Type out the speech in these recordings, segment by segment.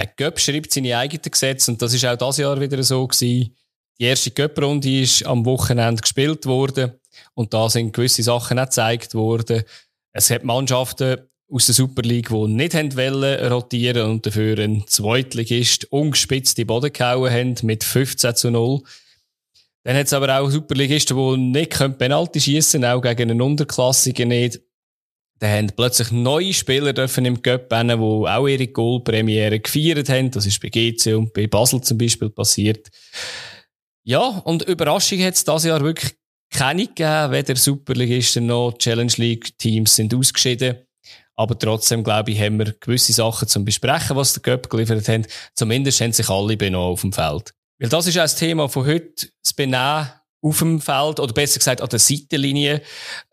Der Göpp schreibt seine eigenen Gesetze und das ist auch das Jahr wieder so gewesen. Die erste Göpp-Runde ist am Wochenende gespielt worden und da sind gewisse Sachen auch gezeigt worden. Es hat Mannschaften aus der Super League, die nicht haben wollen rotieren und dafür ein Zweitligist ungespitzt die Boden gehauen haben mit 15 zu 0. Dann hat es aber auch Superligisten, die nicht Penalty schießen, auch gegen einen Unterklassigen nicht. Dann haben plötzlich neue Spieler dürfen im Cup rennen, die auch ihre Goalpremiere gefeiert haben. Das ist bei GC und bei Basel zum Beispiel passiert. Ja, und Überraschung hat es dieses Jahr wirklich keine gegeben, weder Superligisten noch Challenge League Teams sind ausgeschieden. Aber trotzdem, glaube ich, haben wir gewisse Sachen zum Besprechen, was der Cup geliefert hat. Zumindest haben sich alle benommen auf dem Feld. Weil das ist auch das Thema von heute, das Benehmen auf dem Feld, oder besser gesagt an der Seitenlinie.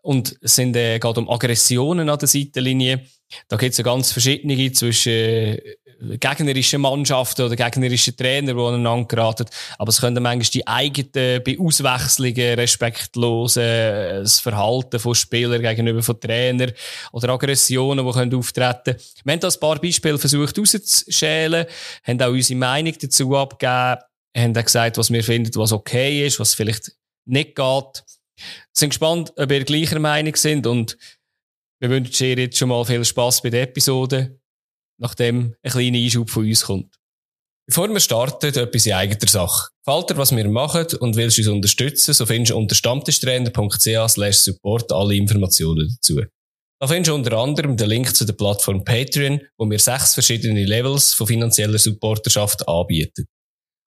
Und es sind, äh, geht um Aggressionen an der Seitenlinie. Da gibt es ja ganz verschiedene zwischen äh, gegnerischen Mannschaften oder gegnerischen Trainer, die aneinander geraten. Aber es können manchmal die eigenen bei Auswechslungen respektlose äh, das Verhalten von Spielern gegenüber von Trainern oder Aggressionen, die können auftreten Wir haben da ein paar Beispiele versucht rauszuschälen, haben auch unsere Meinung dazu abgegeben haben dann gesagt, was wir finden, was okay ist, was vielleicht nicht geht. Sind gespannt, ob ihr gleicher Meinung sind und wir wünschen dir jetzt schon mal viel Spaß bei der Episode, nachdem ein kleiner Einschub von uns kommt. Bevor wir starten, etwas in eigener Sache. Gefällt dir, was wir machen und willst uns unterstützen, so findest du unter stammtischtrainer.ch support alle Informationen dazu. Da findest du unter anderem den Link zu der Plattform Patreon, wo wir sechs verschiedene Levels von finanzieller Supporterschaft anbieten.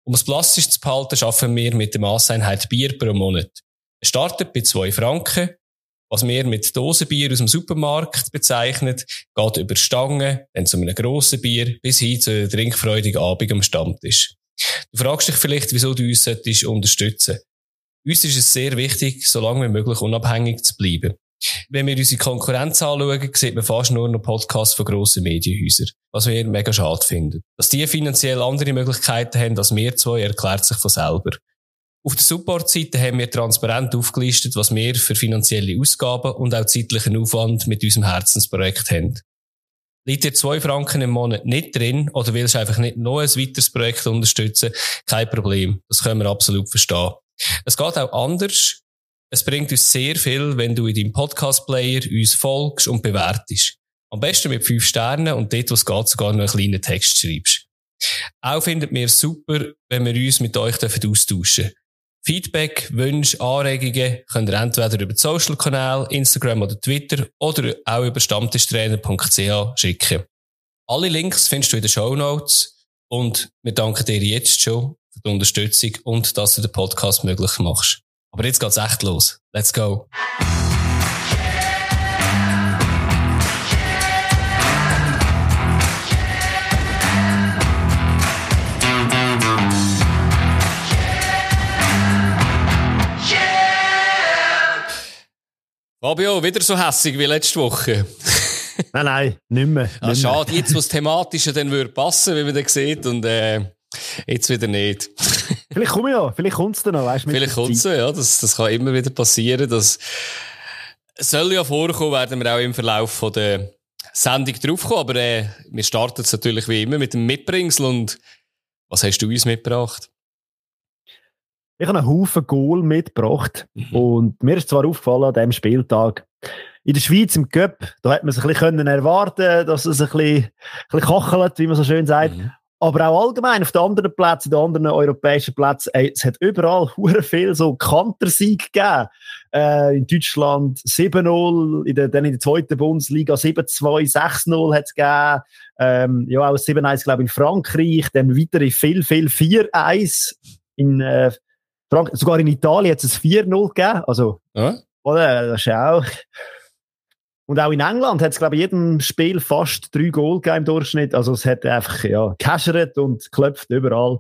Um es plastisch zu behalten, schaffen wir mit der Masseinheit Bier pro Monat. Es startet bei 2 Franken. Was wir mit Dosenbier aus dem Supermarkt bezeichnet, geht über Stangen, dann zu einem grossen Bier, bis hin zu einem trinkfreudigen Abend am Stammtisch. Du fragst dich vielleicht, wieso du uns unterstützen solltest. Uns ist es sehr wichtig, so lange wie möglich unabhängig zu bleiben. Wenn wir unsere Konkurrenz anschauen, sieht man fast nur noch Podcasts von grossen Medienhäusern. Was wir mega schade finden. Dass die finanziell andere Möglichkeiten haben als wir zwei, erklärt sich von selber. Auf der Support-Seite haben wir transparent aufgelistet, was wir für finanzielle Ausgaben und auch zeitlichen Aufwand mit unserem Herzensprojekt haben. Liegt dir zwei Franken im Monat nicht drin oder willst du einfach nicht noch ein weiteres Projekt unterstützen? Kein Problem. Das können wir absolut verstehen. Es geht auch anders. Es bringt uns sehr viel, wenn du in deinem Podcast-Player uns folgst und bewertest. Am besten mit fünf Sternen und dort, wo es geht, sogar noch einen kleinen Text schreibst. Auch findet mir super, wenn wir uns mit euch austauschen dürfen. Feedback, Wünsche, Anregungen könnt ihr entweder über die Social-Kanäle, Instagram oder Twitter oder auch über stammtischtrainer.ch schicken. Alle Links findest du in den Show Notes und wir danken dir jetzt schon für die Unterstützung und dass du den Podcast möglich machst. Aber jetzt geht's echt los. Let's go. Fabio, wieder so hässig wie letzte Woche. nein, nein, nicht mehr. Ah, schade, jetzt, wo das Thematische dann würde passen, wie man dann sieht, und äh, jetzt wieder nicht. Vielleicht komme ich ja, vielleicht kommt es dann noch, weißt? Vielleicht kommt es ja, das, das kann immer wieder passieren. Das soll ja vorkommen, werden wir auch im Verlauf von der Sendung draufkommen, aber äh, wir starten es natürlich wie immer mit dem Mitbringsel und was hast du uns mitgebracht? Ich habe einen Haufen Goal mitgebracht mhm. und mir ist zwar aufgefallen an diesem Spieltag, in der Schweiz im Cup, da hat man sich ein bisschen erwarten dass es ein bisschen, ein bisschen kochelt, wie man so schön sagt. Mhm. Aber auch allgemein auf den anderen Plätzen, den anderen europäischen Plätzen, ey, es hat überall hure viel so Kantersieg gegeben. Äh, in Deutschland 7-0, in der, dann in der zweiten Bundesliga 7-2, 6-0 hat es gegeben. Ähm, ja, auch 7-1, glaube ich, in Frankreich. Dann weitere viel, viel 4-1 in äh, Frank sogar in Italien hat es 4-0 gegeben. Also, ja. oder? Das ist auch und auch in England hat es, glaube ich, jedem Spiel fast drei Goal gegeben im Durchschnitt. Also es hat einfach, ja, casheret und klopft überall.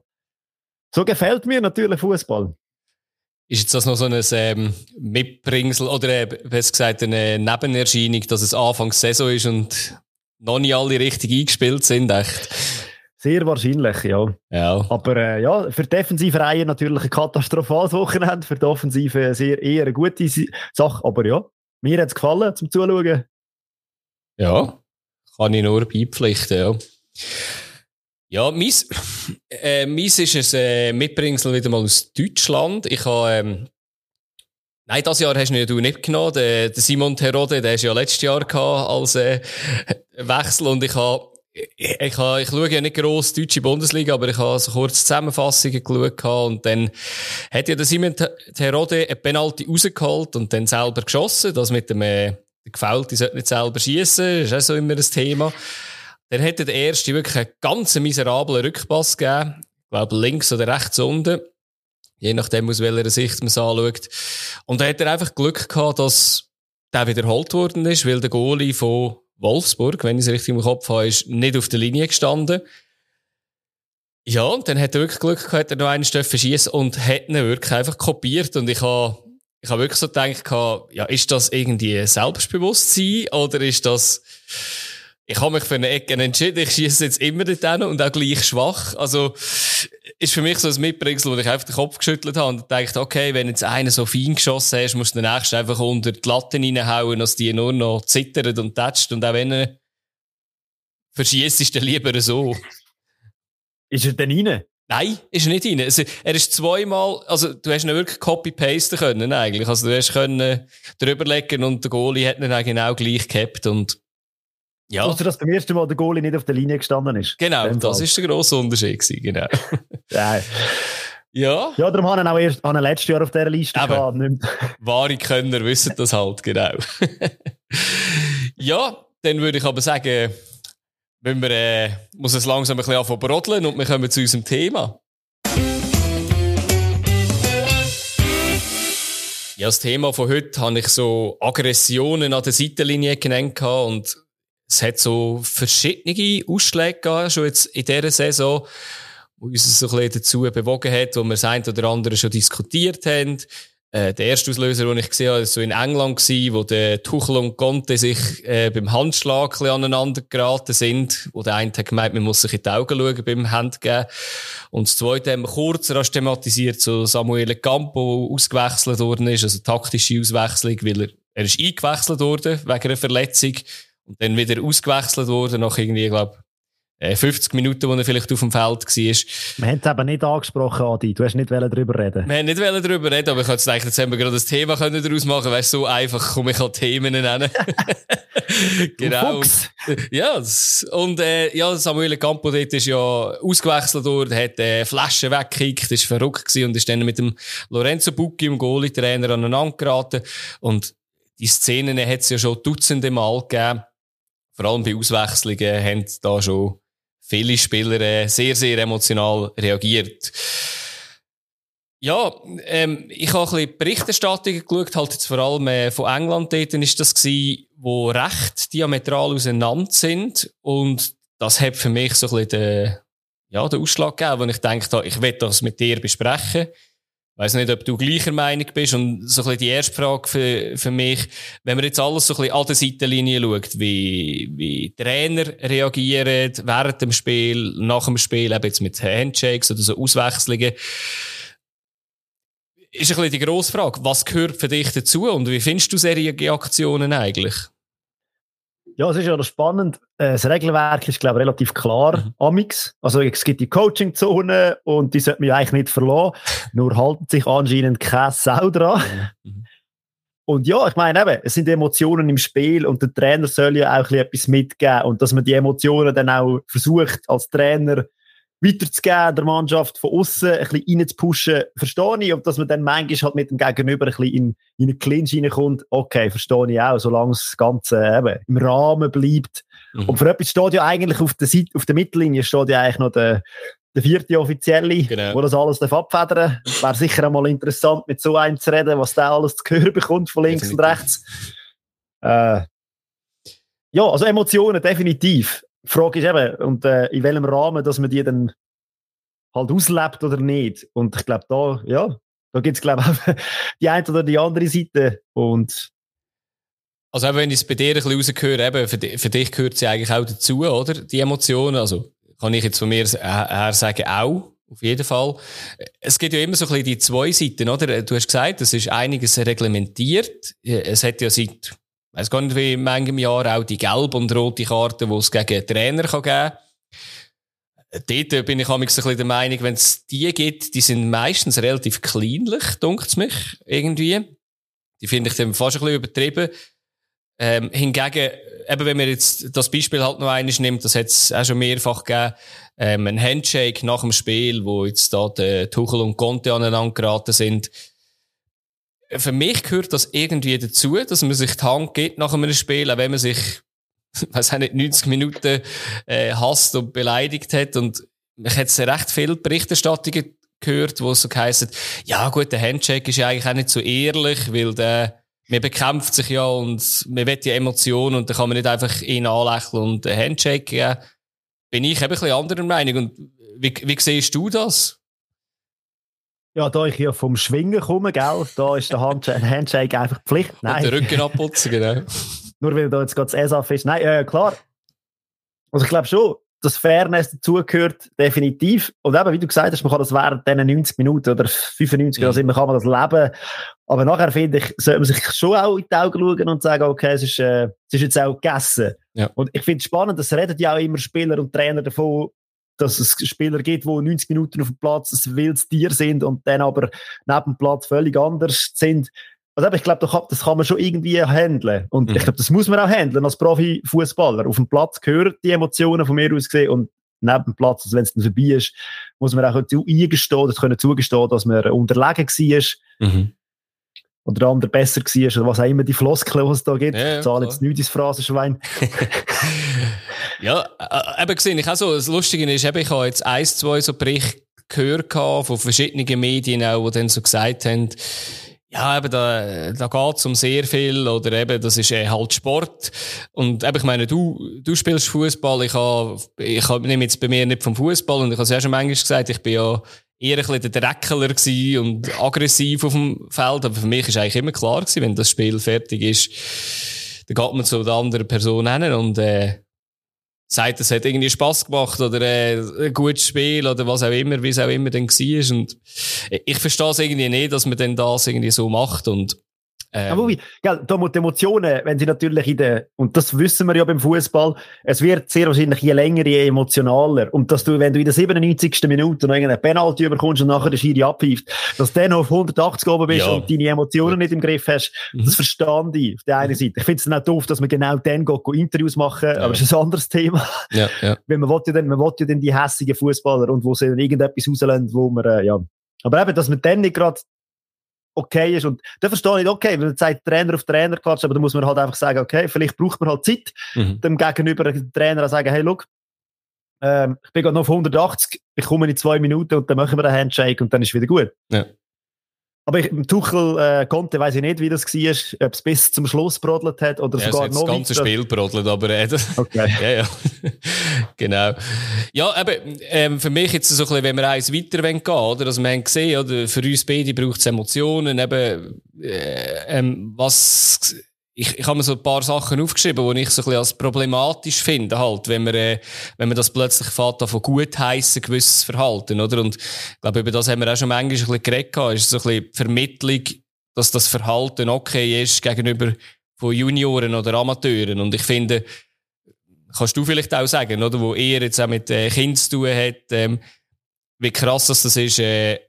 So gefällt mir natürlich Fußball. Ist jetzt das noch so ein ähm, Mitbringsel oder äh, besser gesagt eine Nebenerscheinung, dass es Anfangs Saison ist und noch nicht alle richtig eingespielt sind, echt? Sehr wahrscheinlich, ja. ja. Aber äh, ja, für defensive Reihen natürlich ein katastrophales Wochenende, für die Offensive sehr eher eine gute Sache. Aber ja, mir hat es gefallen zum Zuschauen. Ja, kann ich nur beipflichten, ja. Ja, meins, äh, meins ist ein äh, Mitbringsel wieder mal aus Deutschland. Ich habe, ähm, nein, das Jahr hast du nicht genommen. Der, der Simon Terode, der ist ja letztes Jahr als äh, Wechsel und ich habe ich, ich, ich schaue ja nicht gross deutsche Bundesliga, aber ich habe so kurz Zusammenfassungen geschaut und dann hat ja der Simon Terode eine Penalty rausgeholt und dann selber geschossen. Das mit dem äh, Gefällt, sollte nicht selber schießen, ist auch so immer ein Thema. Dann hätte der erste wirklich einen ganz miserablen Rückpass gegeben. Ich glaube, links oder rechts unten. Je nachdem, aus welcher Sicht man es anschaut. Und dann hat er einfach Glück gehabt, dass der wiederholt worden ist, weil der Goalie von Wolfsburg, wenn ich es richtig im Kopf habe, ist nicht auf der Linie gestanden. Ja, und dann hat er wirklich Glück gehabt, er noch einen Stoff schießen und hat ihn wirklich einfach kopiert. Und ich habe, ich habe wirklich so gedacht, ja, ist das irgendwie Selbstbewusstsein oder ist das, ich habe mich für eine Ecke entschieden, ich schieße jetzt immer dorthin und auch gleich schwach. Also, ist für mich so ein Mitbringsel, wo ich einfach den Kopf geschüttelt habe und dachte, okay, wenn jetzt einer so fein geschossen hast, musst du den nächsten einfach unter die Latten reinhauen, dass die nur noch zittert und tätscht und auch wenn er verschießt, ist er lieber so. Ist er denn rein? Nein, ist er nicht rein. Also, er ist zweimal, also du hast ihn wirklich copy-pasten können eigentlich. Also du hast können drüber legen und der Goalie hat ihn auch genau gleich gehabt und ja. Du, dass beim ersten Mal der Goalie nicht auf der Linie gestanden ist? Genau, das ist der grosse Unterschied gewesen, genau. ja. Ja. Ja, darum haben wir auch erst, haben letztes Jahr auf dieser Liste gehabt. Wahre Könner wissen das halt, genau. ja, dann würde ich aber sagen, wenn wir, äh, muss es langsam ein bisschen anfangen brodeln und wir kommen zu unserem Thema. Ja, das Thema von heute habe ich so Aggressionen an der Seitenlinie genannt und es hat so verschiedene Ausschläge gegeben, schon jetzt in dieser Saison, wo uns so ein bisschen dazu bewogen hat, wo wir das eine oder andere schon diskutiert haben. Äh, der erste Auslöser, den ich gesehen habe, war so in England, gewesen, wo der Tuchel und Conte sich äh, beim Handschlag ein bisschen aneinander geraten sind, wo der eine hat gemeint, man muss sich in die Augen schauen beim Handgeben. Und das zweite haben wir kurz thematisiert, so Samuel Campo ausgewechselt worden ist, also taktische Auswechslung, weil er, er ist eingewechselt worden wegen einer Verletzung und dann wieder ausgewechselt worden nach irgendwie, glaube 50 Minuten, wo er vielleicht auf dem Feld war. Wir haben es eben nicht angesprochen, Adi. Du hast nicht darüber reden Wir haben nicht darüber reden, aber ich hätte gedacht, jetzt haben wir gerade das Thema können daraus machen Weißt so einfach komme ich an Themen nennen. genau. Ja, und äh, ja, Samuel Campo dort ist ja ausgewechselt worden, hat äh, Flaschen weggekickt, ist verrückt gewesen und ist dann mit dem Lorenzo Bucchi, dem Goalie-Trainer, aneinander geraten. Und die Szenen hat es ja schon dutzende Mal gegeben vor allem bei Auswechslungen haben da schon viele Spieler äh, sehr, sehr emotional reagiert. Ja, ähm, ich habe ein bisschen Berichterstattungen geschaut, halt jetzt vor allem äh, von England dort ist das gewesen, wo recht diametral auseinander sind. Und das hat für mich so ein bisschen den, ja, den Ausschlag gegeben, wo ich dachte, ich will das mit dir besprechen weiß nicht, ob du gleicher Meinung bist. Und so ein bisschen die erste Frage für, für mich, wenn man jetzt alles so ein bisschen an der Seitenlinie schaut, wie, wie Trainer reagieren während dem Spiel, nach dem Spiel, eben jetzt mit Handshakes oder so Auswechslungen, ist ein bisschen die grosse Frage, was gehört für dich dazu und wie findest du solche Reaktionen eigentlich? Ja, es ist ja spannend. Äh, das Regelwerk ist, glaube ich, relativ klar. Mhm. Amix. Also, es gibt die Coaching-Zone und die sollte man eigentlich nicht verlassen. Nur halten sich anscheinend keine Sau dran. Mhm. Und ja, ich meine eben, es sind Emotionen im Spiel und der Trainer soll ja auch etwas mitgeben und dass man die Emotionen dann auch versucht, als Trainer weiterzugeben, der Mannschaft von außen ein bisschen reinzupushen, verstehe ich. Und dass man dann manchmal halt mit dem Gegenüber ein bisschen in, in einen Clinch reinkommt, okay, verstehe ich auch, solange das Ganze eben im Rahmen bleibt. Mhm. Und für etwas steht ja eigentlich auf der Seite, auf der Mittellinie steht ja eigentlich noch der, der vierte Offizielle, genau. wo das alles abfedern darf. Wäre sicher einmal interessant, mit so einem zu reden, was der alles zu hören bekommt von links und rechts. Äh, ja, also Emotionen definitiv. Die Frage ist eben, und, äh, in welchem Rahmen, dass man die dann halt auslebt oder nicht. Und ich glaube, da, ja, da gibt es, glaube ich, die eine oder die andere Seite. Und also eben, wenn ich es bei dir ein bisschen rausgehöre, eben, für, dich, für dich gehört sie eigentlich auch dazu, oder? Die Emotionen. Also kann ich jetzt von mir her sagen, auch. Auf jeden Fall. Es gibt ja immer so ein bisschen die zwei Seiten, oder? Du hast gesagt, es ist einiges reglementiert. Es hat ja seit es gar nicht wie in manchem Jahr auch die gelbe und rote Karte, die es gegen Trainer kann geben kann. Dort bin ich ein bisschen der Meinung, wenn es die gibt, die sind meistens relativ kleinlich, dunkt mich irgendwie. Die finde ich dann fast ein bisschen übertrieben. Ähm, hingegen, eben wenn man jetzt das Beispiel halt noch eines nimmt, das hat es auch schon mehrfach gegeben, ähm, ein Handshake nach dem Spiel, wo jetzt da der Tuchel und Conte aneinander geraten sind. Für mich gehört das irgendwie dazu, dass man sich die Hand gibt nach einem Spiel, auch wenn man sich, weiß nicht, 90 Minuten äh, hasst und beleidigt hat. Und ich hätte recht viele Berichterstattungen gehört, wo es so heisst, ja gut, der Handshake ist ja eigentlich auch nicht so ehrlich, weil der man bekämpft sich ja und man will die Emotionen und dann kann man nicht einfach ihn anlächeln und einen Handshake geben. Bin ich eben ein bisschen anderer Meinung. Und wie, wie siehst du das? Ja, da ich ja vom Schwingen komme, gell, da ist der Handshake einfach Pflicht. Nein. Und den Rücken abputzen, genau. Nur weil da jetzt gerade das ESAF ist. Nein, äh, klar. Also ich glaube schon, dass Fairness dazugehört, definitiv. Und eben, wie du gesagt hast, man kann das während diesen 90 Minuten oder 95 oder mhm. immer kann man das leben. Aber nachher finde ich, sollte man sich schon auch in die Augen schauen und sagen, okay, es ist, äh, es ist jetzt auch gegessen. Ja. Und ich finde es spannend, dass reden ja auch immer Spieler und Trainer davon, dass es Spieler gibt, die 90 Minuten auf dem Platz ein wildes Tier sind und dann aber neben dem Platz völlig anders sind. Also ich glaube, das kann man schon irgendwie handeln. Und mhm. ich glaube, das muss man auch handeln als Profifußballer. Auf dem Platz gehören die Emotionen von mir aus gesehen und neben dem Platz, also wenn es dann vorbei ist, muss man auch eingestehen, das können zugestehen, dass man unterlegen war. Mhm. Oder der andere besser war, oder was auch immer die Floskel, die es da gibt. Ja, ich zahle jetzt nichts ins Phrasenschwein. ja, äh, eben gesehen, ich auch so, das Lustige ist, eben, ich habe jetzt ein, zwei so Berichte gehört von verschiedenen Medien auch, die dann so gesagt haben, ja, eben, da, da geht's um sehr viel, oder eben, das ist äh, halt Sport. Und eben, ich meine, du, du spielst Fußball, ich habe, ich hab, nehme jetzt bei mir nicht vom Fußball, und ich habe es ja schon manchmal gesagt, ich bin ja eher ein bisschen der Dreckler und aggressiv auf dem Feld, aber für mich ist eigentlich immer klar gewesen, wenn das Spiel fertig ist, dann geht man zu der anderen Person hin und, äh, sagt, es hat irgendwie Spaß gemacht oder äh, ein gutes Spiel oder was auch immer, wie es auch immer dann war. Und ich verstehe es irgendwie nicht, dass man dann das irgendwie so macht und ähm. Aber wie, gell, da die Emotionen, wenn sie natürlich in der, und das wissen wir ja beim Fußball, es wird sehr wahrscheinlich je länger, je emotionaler. Und dass du, wenn du in der 97. Minute noch irgendeine Penalty überkommst und nachher der Schiri abpfeift, dass du dann auf 180 oben bist ja. und deine Emotionen nicht im Griff hast, mhm. das verstand ich auf der einen Seite. Ich finde es auch doof, dass man genau dann geht, geht Interviews machen, ja. aber das ist ein anderes Thema. Ja, ja. Weil man will ja dann, man will ja dann die hässigen Fußballer und wo sie dann irgendetwas rauslassen, wo man, äh, ja. Aber eben, dass man dann nicht gerade okay ist. Und da verstehe ich, okay, wenn man sagt, Trainer auf Trainer klatscht, aber da muss man halt einfach sagen, okay, vielleicht braucht man halt Zeit, mhm. dem gegenüber dem Trainer sagen, hey, look, ähm, ich bin gerade noch auf 180, ich komme in zwei Minuten und dann machen wir einen Handshake und dann ist wieder gut. Ja. Aber ich, Tuchel äh, konnte, weiß ich nicht, wie das war, ob es bis zum Schluss brodelt hat oder ja, sogar noch das ganze Spiel brodelt, aber äh, okay. ja, ja. genau. Ja, eben, ähm, für mich jetzt so ein bisschen, wenn wir eins weiter gehen oder? Also wir haben gesehen, oder, für uns beide braucht es Emotionen, eben, äh, ähm, was ich, ich habe mir so ein paar Sachen aufgeschrieben, die ich so ein bisschen als problematisch finde, halt, wenn man, äh, wenn man das plötzlich fährt, von gut heissen, gewisses Verhalten, oder? Und ich glaube, über das haben wir auch schon manchmal ein bisschen geredet, ist so ein bisschen Vermittlung, dass das Verhalten okay ist gegenüber von Junioren oder Amateuren. Und ich finde, kannst du vielleicht auch sagen, oder, wo er jetzt auch mit äh, Kindern zu tun hat, ähm, wie krass das ist, äh,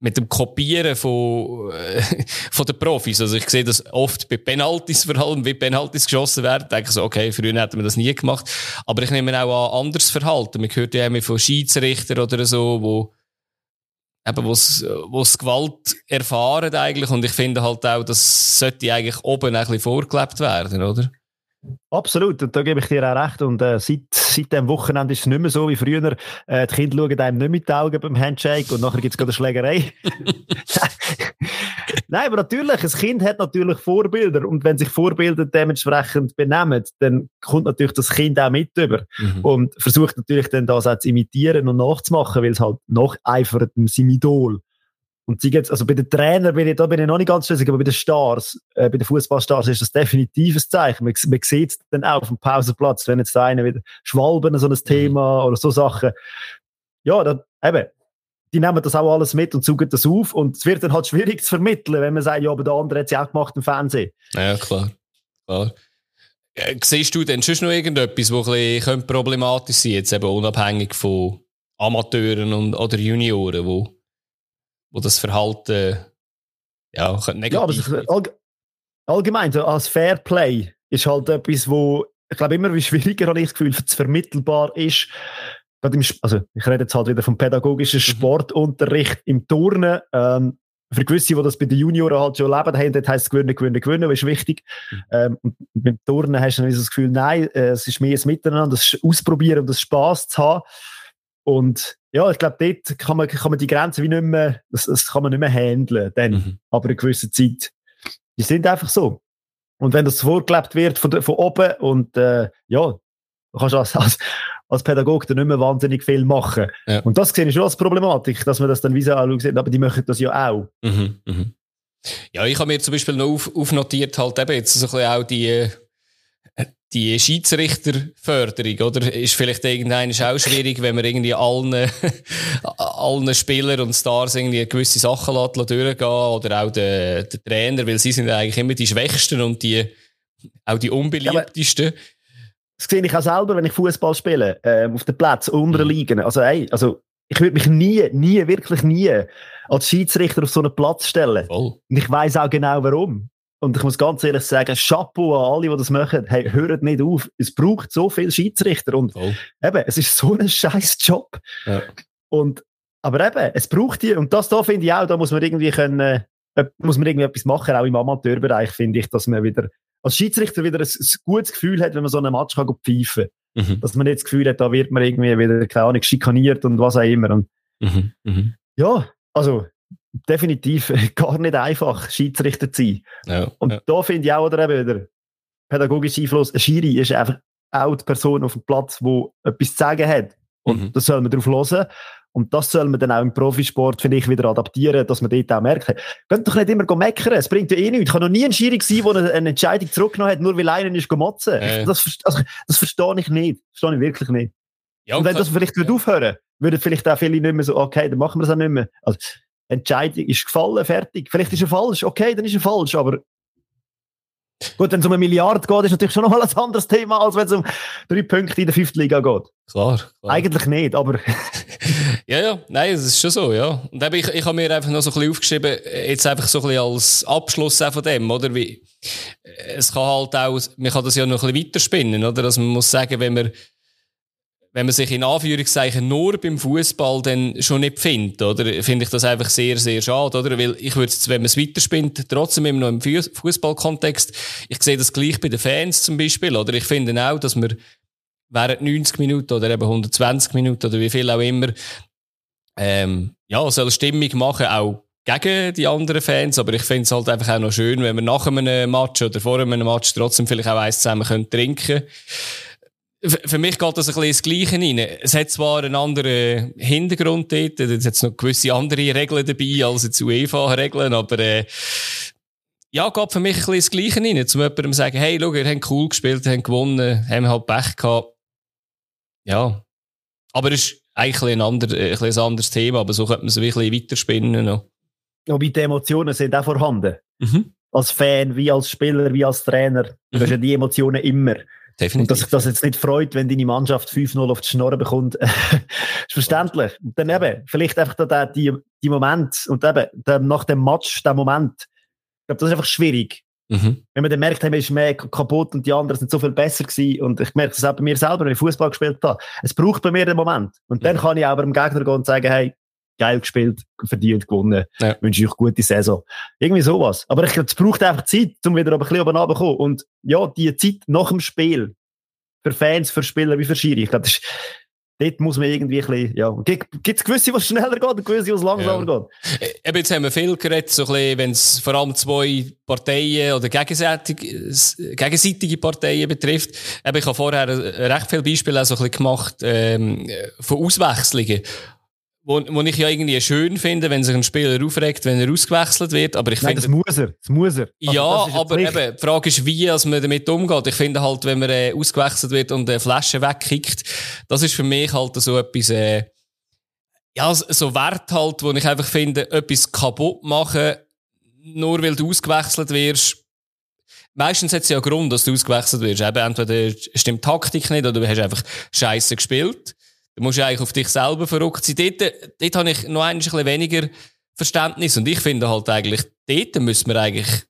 mit dem Kopieren von, äh, von den Profis. Also ich sehe das oft bei Penalties vor allem, wie Penalties geschossen werden. Denke so, okay, früher hätten wir das nie gemacht. Aber ich nehme auch an anderes Verhalten. Man hört ja immer von Schiedsrichtern oder so, wo eben, wo's, wo's Gewalt erfahren eigentlich. Und ich finde halt auch, das sollte eigentlich oben ein bisschen vorgelebt werden, oder? Absolut, und da gebe ich dir auch recht. Und äh, seit, seit dem Wochenende ist es nicht mehr so wie früher. Äh, die Kinder schauen einem nicht mit den Augen beim Handshake und nachher gibt es gerade eine Schlägerei. Nein, aber natürlich, ein Kind hat natürlich Vorbilder und wenn sich Vorbilder dementsprechend benehmen, dann kommt natürlich das Kind auch mit über mhm. und versucht natürlich dann das auch zu imitieren und nachzumachen, weil es halt nacheifert seinem Idol. Und sie jetzt, also bei den Trainern bin ich, da bin ich noch nicht ganz schlüssig, aber bei den Stars, äh, bei den Fußballstars ist das definitiv ein Zeichen. Man, man sieht es dann auch auf dem Pausenplatz, wenn jetzt einer wieder Schwalben, so ein Thema oder so Sachen. Ja, dann, eben, die nehmen das auch alles mit und suchen das auf und es wird dann halt schwierig zu vermitteln, wenn man sagt, ja, aber der andere hat es ja auch gemacht im Fernsehen. Ja, klar. klar. Äh, siehst du denn schon noch irgendetwas, was ein bisschen problematisch sein jetzt eben unabhängig von Amateuren und, oder Junioren, wo, wo das Verhalten ja, negativ ja, aber allg allgemein, so als Fairplay ist halt etwas, wo ich glaube immer wie schwieriger, habe ich das Gefühl, zu vermittelbar ist. Im, also ich rede jetzt halt wieder vom pädagogischen mhm. Sportunterricht im Turnen. Ähm, für gewisse, die das bei den Junioren halt schon leben haben, dort heisst es gewinnen, gewinnen, gewinnen, das ist wichtig. Mhm. Ähm, und beim Turnen hast du dann so das Gefühl, nein, äh, es ist mehr ein Miteinander, das Ausprobieren und das Spass zu haben. Und ja, ich glaube, dort kann man, kann man die Grenzen wie nicht mehr, das, das kann man nicht mehr handeln, dann, mhm. aber eine gewisse Zeit. Die sind einfach so. Und wenn das vorgelebt wird von, von oben und äh, ja, du kannst als, als, als Pädagoge dann nicht mehr wahnsinnig viel machen. Ja. Und das sehe ich schon als Problematik, dass man das dann wie so sieht, aber die machen das ja auch. Mhm, mhm. Ja, ich habe mir zum Beispiel noch auf, aufnotiert, halt eben jetzt so ein bisschen auch die, die Schiedsrichterförderung, oder? Ist vielleicht irgendein auch schwierig, wenn man irgendwie allen, allen Spielern und Stars irgendwie gewisse Sachen durchgehen oder auch der, der Trainer, weil sie sind eigentlich immer die Schwächsten und die, auch die unbeliebtesten. Ja, das sehe ich auch selber, wenn ich Fußball spiele, ähm, auf den Platz, unter mhm. Ligen. Also, ey, also, ich würde mich nie, nie, wirklich nie als Schiedsrichter auf so einen Platz stellen. Voll. Und ich weiß auch genau warum. Und ich muss ganz ehrlich sagen, Chapeau an alle, die das machen. Hey, hört nicht auf. Es braucht so viele Schiedsrichter. Und Voll. eben, es ist so ein scheiß Job. Ja. Und, aber eben, es braucht die. Und das da finde ich auch, da muss man irgendwie können, äh, muss man irgendwie etwas machen. Auch im Amateurbereich finde ich, dass man wieder als Schiedsrichter wieder ein, ein, gutes Gefühl hat, wenn man so einen Match kann pfeifen kann. Mhm. Dass man nicht das Gefühl hat, da wird man irgendwie wieder, keine Ahnung, schikaniert und was auch immer. Und mhm. Mhm. Ja, also definitiv gar nicht einfach, Schiedsrichter zu sein. Ja, und ja. da finde ich auch, oder eben wieder, pädagogischer Einfluss, ein Schiri ist einfach auch die Person auf dem Platz, die etwas zu sagen hat. Und mhm. da soll man drauf hören. Und das soll man dann auch im Profisport, finde ich, wieder adaptieren, dass man dort auch merkt, könnt doch nicht immer meckern, es bringt ja eh nichts. Ich kann noch nie ein Schiri sein, der eine Entscheidung zurückgenommen hat, nur weil einer ist motzen. Äh. Das, also, das verstehe ich nicht. Das verstehe ich wirklich nicht. Ja, und wenn das vielleicht ja. aufhören würden vielleicht auch viele nicht mehr so, okay, dann machen wir das auch nicht mehr. Also, Entscheidung ist gefallen, fertig. Vielleicht ist er falsch, okay, dann ist er falsch, aber Gut, wenn es um eine Milliarde geht, ist natürlich schon noch mal ein anderes Thema, als wenn es um drei Punkte in der fünften Liga geht. Klar. klar. Eigentlich nicht, aber. ja, ja, nein, es ist schon so, ja. Und eben, ich, ich habe mir einfach noch so ein bisschen aufgeschrieben, jetzt einfach so ein bisschen als Abschluss auch von dem, oder? Wie, es kann halt auch, man kann das ja noch ein bisschen weiterspinnen, oder? Dass man muss sagen, wenn man, wenn man sich in Anführungszeichen nur beim Fußball dann schon nicht findet, oder? Finde ich das einfach sehr, sehr schade, oder? Weil ich würde wenn man es weiterspinnt, trotzdem immer noch im Fußballkontext, ich sehe das gleich bei den Fans zum Beispiel, oder? Ich finde auch, dass man während 90 Minuten oder eben 120 Minuten oder wie viel auch immer, ähm, ja, soll Stimmung machen, auch gegen die anderen Fans, aber ich finde es halt einfach auch noch schön, wenn wir nach einem Match oder vor einem Match trotzdem vielleicht auch eins zusammen trinken können für mich geht das ein bisschen das Gleiche rein. Es hat zwar einen anderen Hintergrund dort, es hat noch gewisse andere Regeln dabei als jetzt UEFA-Regeln, aber äh, ja, geht für mich ein bisschen das Gleiche rein. Zum jemandem sagen, hey, schau, ihr habt cool gespielt, ihr habt gewonnen, haben halt Pech gehabt. Ja. Aber es ist eigentlich ein, ander, ein, ein anderes Thema, aber so könnte man es ein bisschen weiterspinnen noch. Wobei die Emotionen sind auch vorhanden. Mhm. Als Fan, wie als Spieler, wie als Trainer. Du mhm. hast ja die Emotionen immer. Definitiv. Und dass sich das jetzt nicht freut, wenn deine Mannschaft 5-0 auf die Schnorren bekommt, ist verständlich. Und dann eben, vielleicht einfach da die, die Moment, und eben, der, nach dem Match, der Moment, ich glaube, das ist einfach schwierig. Mhm. Wenn man dann merkt, hey, man ist mehr kaputt und die anderen sind so viel besser gewesen. Und ich merke das auch bei mir selber, wenn ich Fußball gespielt habe. Es braucht bei mir den Moment. Und dann mhm. kann ich auch beim Gegner gehen und sagen, hey, geil gespielt, verdient gewonnen, ja. wünsche ich euch gute Saison. Irgendwie sowas. Aber ich glaube, es braucht einfach Zeit, um wieder ein bisschen oben runterzukommen. Und ja, die Zeit nach dem Spiel, für Fans, für Spieler wie für Schiri, ich glaube, dort muss man irgendwie ein bisschen, ja, gibt es gewisse, was schneller geht und gewisse, was langsamer ja. geht. Eben, jetzt haben wir viel geredet, so ein bisschen, wenn es vor allem zwei Parteien oder gegenseitige, gegenseitige Parteien betrifft. Eben, ich habe vorher recht viele Beispiele auch so ein bisschen gemacht, ähm, von Auswechslungen. Wo, wo ich ja irgendwie schön finde, wenn sich ein Spieler aufregt, wenn er ausgewechselt wird. Aber ich Nein, finde. Das muss er. Das muss er. Also, ja, aber eben, die Frage ist, wie als man damit umgeht. Ich finde halt, wenn man äh, ausgewechselt wird und eine Flasche wegkickt, das ist für mich halt so etwas, äh, ja, so Wert halt, wo ich einfach finde, etwas kaputt machen, nur weil du ausgewechselt wirst, meistens hat es ja einen Grund, dass du ausgewechselt wirst. Eben, entweder stimmt die Taktik nicht oder du hast einfach scheiße gespielt. Du musst eigentlich auf dich selber verrückt sein. Dort, dort habe ich noch ein bisschen weniger Verständnis. Und ich finde halt eigentlich, dort müssen wir eigentlich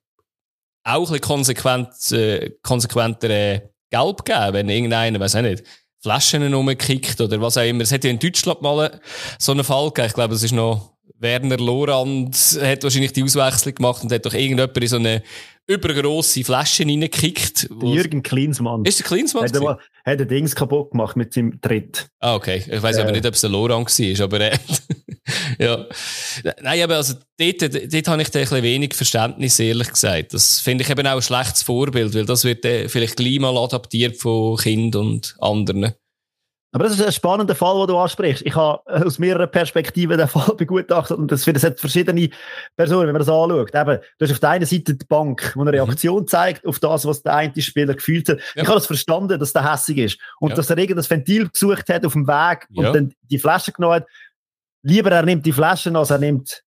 auch ein bisschen konsequent, äh, konsequenter äh, Gelb geben, wenn irgendeiner, weiß ich nicht, Flaschen rumkickt oder was auch immer. Es hat ja in Deutschland mal so einen Fall gegeben. Ich glaube, es ist noch Werner Lorand hat wahrscheinlich die Auswechslung gemacht und hat doch irgendjemand in so eine übergrosse Flasche reingekickt. Jürgen Klinsmann. Ist der Klinsmann? Hat er, hat er Dings kaputt gemacht mit seinem Tritt. Ah, okay. Ich weiß äh. aber nicht, ob es der Lorand war, aber äh, ja. Nein, aber also dort, dort, habe ich da ein bisschen wenig Verständnis, ehrlich gesagt. Das finde ich eben auch ein schlechtes Vorbild, weil das wird vielleicht gleich mal adaptiert von Kindern und anderen. Aber das ist ein spannender Fall, den du ansprichst. Ich habe aus mehreren Perspektiven den Fall begutachtet und das, das hat verschiedene Personen, wenn man das anschaut. Eben, du hast auf der einen Seite die Bank, die eine mhm. Reaktion zeigt auf das, was der eine Spieler gefühlt hat. Ja. Ich habe das verstanden, dass der hässig ist und ja. dass er irgendein Ventil gesucht hat auf dem Weg und ja. dann die Flasche genommen hat. Lieber er nimmt die Flaschen, als er nimmt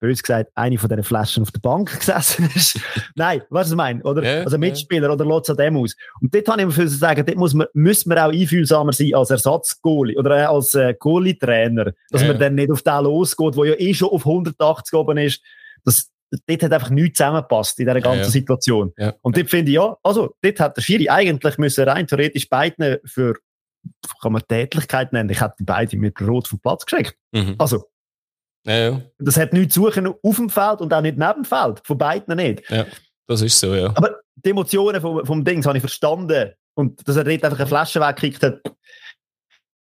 bös gesagt, eine von diesen Flaschen auf der Bank gesessen ist. Nein, was ich meine? Oder, ja, also Mitspieler ja. oder lässt dem aus. Und dort habe ich mir sagen, dort muss man, müssen wir auch einfühlsamer sein als Ersatzgoalie oder äh, als äh, Goalie-Trainer, dass ja. man dann nicht auf den losgeht, der ja eh schon auf 180 oben ist. Das, dort hat einfach nichts zusammengepasst in dieser ganzen Situation. Und dort finde ich, ja, also, dort hat der Schiri eigentlich müssen rein theoretisch beiden für, kann man Tätlichkeit nennen, ich hätte die beiden mit Rot vom Platz geschickt. Mhm. Also, ja, ja. Das hat nichts zu suchen auf dem Feld und auch nicht neben dem Feld. Von beiden nicht. Ja, das ist so, ja. Aber die Emotionen vom, vom Ding habe ich verstanden. Und dass er dort einfach eine Flasche weggekriegt hat.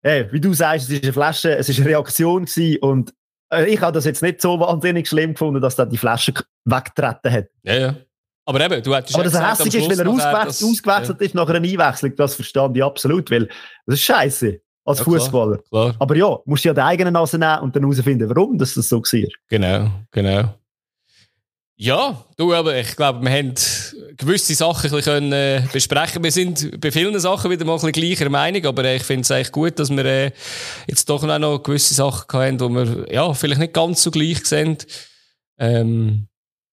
Hey, wie du sagst, es ist eine Flasche, es ist eine Reaktion gewesen und äh, ich habe das jetzt nicht so wahnsinnig schlimm gefunden, dass er die Flasche weggetreten hat. Ja, ja. Aber eben, du hättest Aber dass er hässlich ist, weil er ausgewechselt, das, ausgewechselt ja. ist nach einer Einwechslung, das verstand ich absolut, weil das ist scheiße als ja, Fußballer. Aber ja, musst du ja die eigene Nase nehmen und dann herausfinden, warum das, so war. Genau, genau. Ja, du, aber ich glaube, wir haben gewisse Sachen ein bisschen äh, besprechen Wir sind bei vielen Sachen wieder mal ein bisschen gleicher Meinung, aber äh, ich finde es eigentlich gut, dass wir äh, jetzt doch noch gewisse Sachen haben, wo wir ja, vielleicht nicht ganz so gleich sind. Ähm,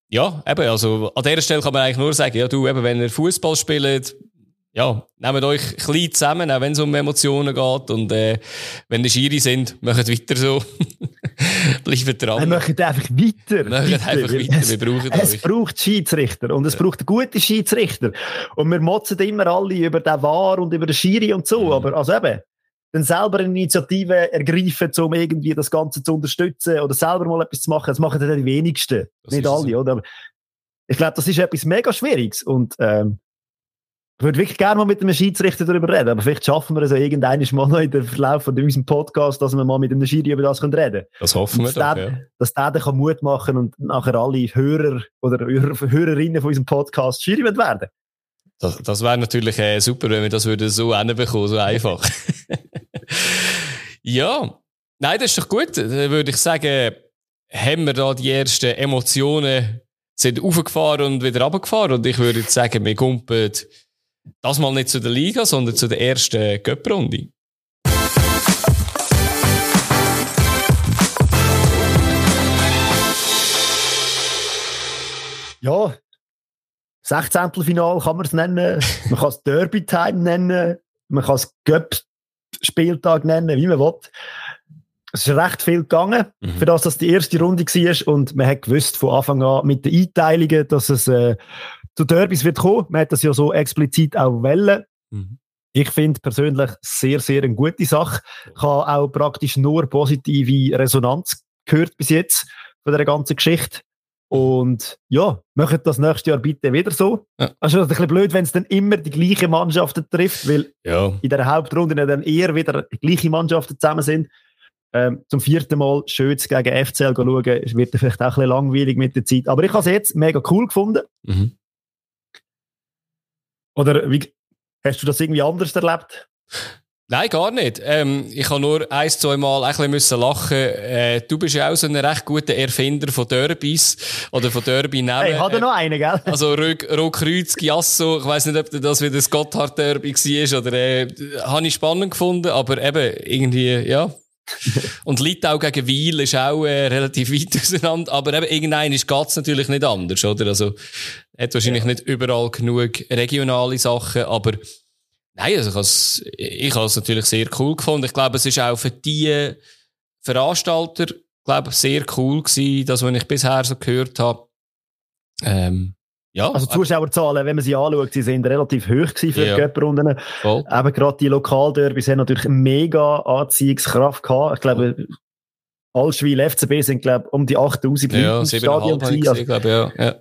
ja, eben, also an dieser Stelle kann man eigentlich nur sagen, ja, du, eben, wenn ihr Fußball spielt, ja, nehmt euch klein zusammen, auch wenn es um Emotionen geht. Und äh, wenn ihr Schiri sind, macht weiter so. Bleibt dran. Wir machen einfach weiter. Macht einfach weiter, es, wir brauchen Es euch. braucht Schiedsrichter und es ja. braucht gute Schiedsrichter. Und wir motzen immer alle über den War und über den Schiri und so. Mhm. Aber also eben, dann selber eine Initiative ergreifen, um irgendwie das Ganze zu unterstützen oder selber mal etwas zu machen, das machen dann die wenigsten. Das nicht alle, so. oder? ich glaube, das ist etwas mega Schwieriges. Und ähm, ich würde wirklich gerne mal mit einem Schiedsrichter darüber reden, aber vielleicht schaffen wir es ja irgendwann mal noch in der Verlauf von unserem Podcast, dass wir mal mit einem Schiri über das reden können. Das hoffen wir doch, der, ja. Dass der dann Mut machen und nachher alle Hörer oder Hörerinnen von unserem Podcast Schiri werden Das, das wäre natürlich äh, super, wenn wir das würden so hinbekommen, so einfach. ja, nein, das ist doch gut. Dann würde ich sagen, haben wir da die ersten Emotionen sind aufgefahren und wieder runtergefahren und ich würde jetzt sagen, wir kumpen das mal nicht zu der Liga, sondern zu der ersten Cup-Runde. Ja, 16. Final kann man es nennen. Man kann es Derby-Time nennen. Man kann es Cup-Spieltag nennen, wie man will. Es ist recht viel gegangen, mhm. für das, dass die erste Runde war. Und man hat gewusst von Anfang an mit den Einteilungen, dass es äh, zu Derbys wird kommen. Man hat das ja so explizit auch wollen. Mhm. Ich finde persönlich sehr, sehr eine gute Sache. Ich habe auch praktisch nur positive Resonanz gehört bis jetzt von der ganzen Geschichte. Und ja, macht das nächste Jahr bitte wieder so. Ja. Also ein bisschen blöd, wenn es dann immer die gleichen Mannschaften trifft, weil ja. in der Hauptrunde dann eher wieder die gleichen Mannschaften zusammen sind. Ähm, zum vierten Mal Schötz gegen FCL schauen, es wird vielleicht auch ein bisschen langweilig mit der Zeit. Aber ich habe es jetzt mega cool gefunden. Mhm. Oder wie, hast du das irgendwie anders erlebt? Nein, gar nicht. Ähm, ich habe nur ein, zwei Mal ein bisschen müssen lachen. Äh, du bist ja auch so ein recht guter Erfinder von Derbys oder von Derby nehmen. Hey, hat er noch einen, gell? Also Rotkreuz, Giasso, ich weiss nicht, ob das wieder das Gotthard Derby war oder äh, habe ich spannend gefunden, aber eben irgendwie, ja, und Litau gegen Wiel ist auch äh, relativ weit auseinander. Aber eben, irgendein geht es natürlich nicht anders, oder? Also, hat wahrscheinlich ja. nicht überall genug regionale Sachen, aber nein, also ich habe es natürlich sehr cool gefunden. Ich glaube, es ist auch für die Veranstalter, glaube sehr cool gewesen, das, was ich bisher so gehört habe. Ähm, ja. Also Zuschauerzahlen, wenn man sie anschaut, sie sind relativ hoch gewesen für ja. die Göpperrunden. Eben gerade die Lokalderbys haben natürlich mega Anziehungskraft gehabt. Ich glaube, Allschwil, FCB sind, glaube um die 8000 Leute ja, im Stadion gewesen. Also, glaube, ja. ja.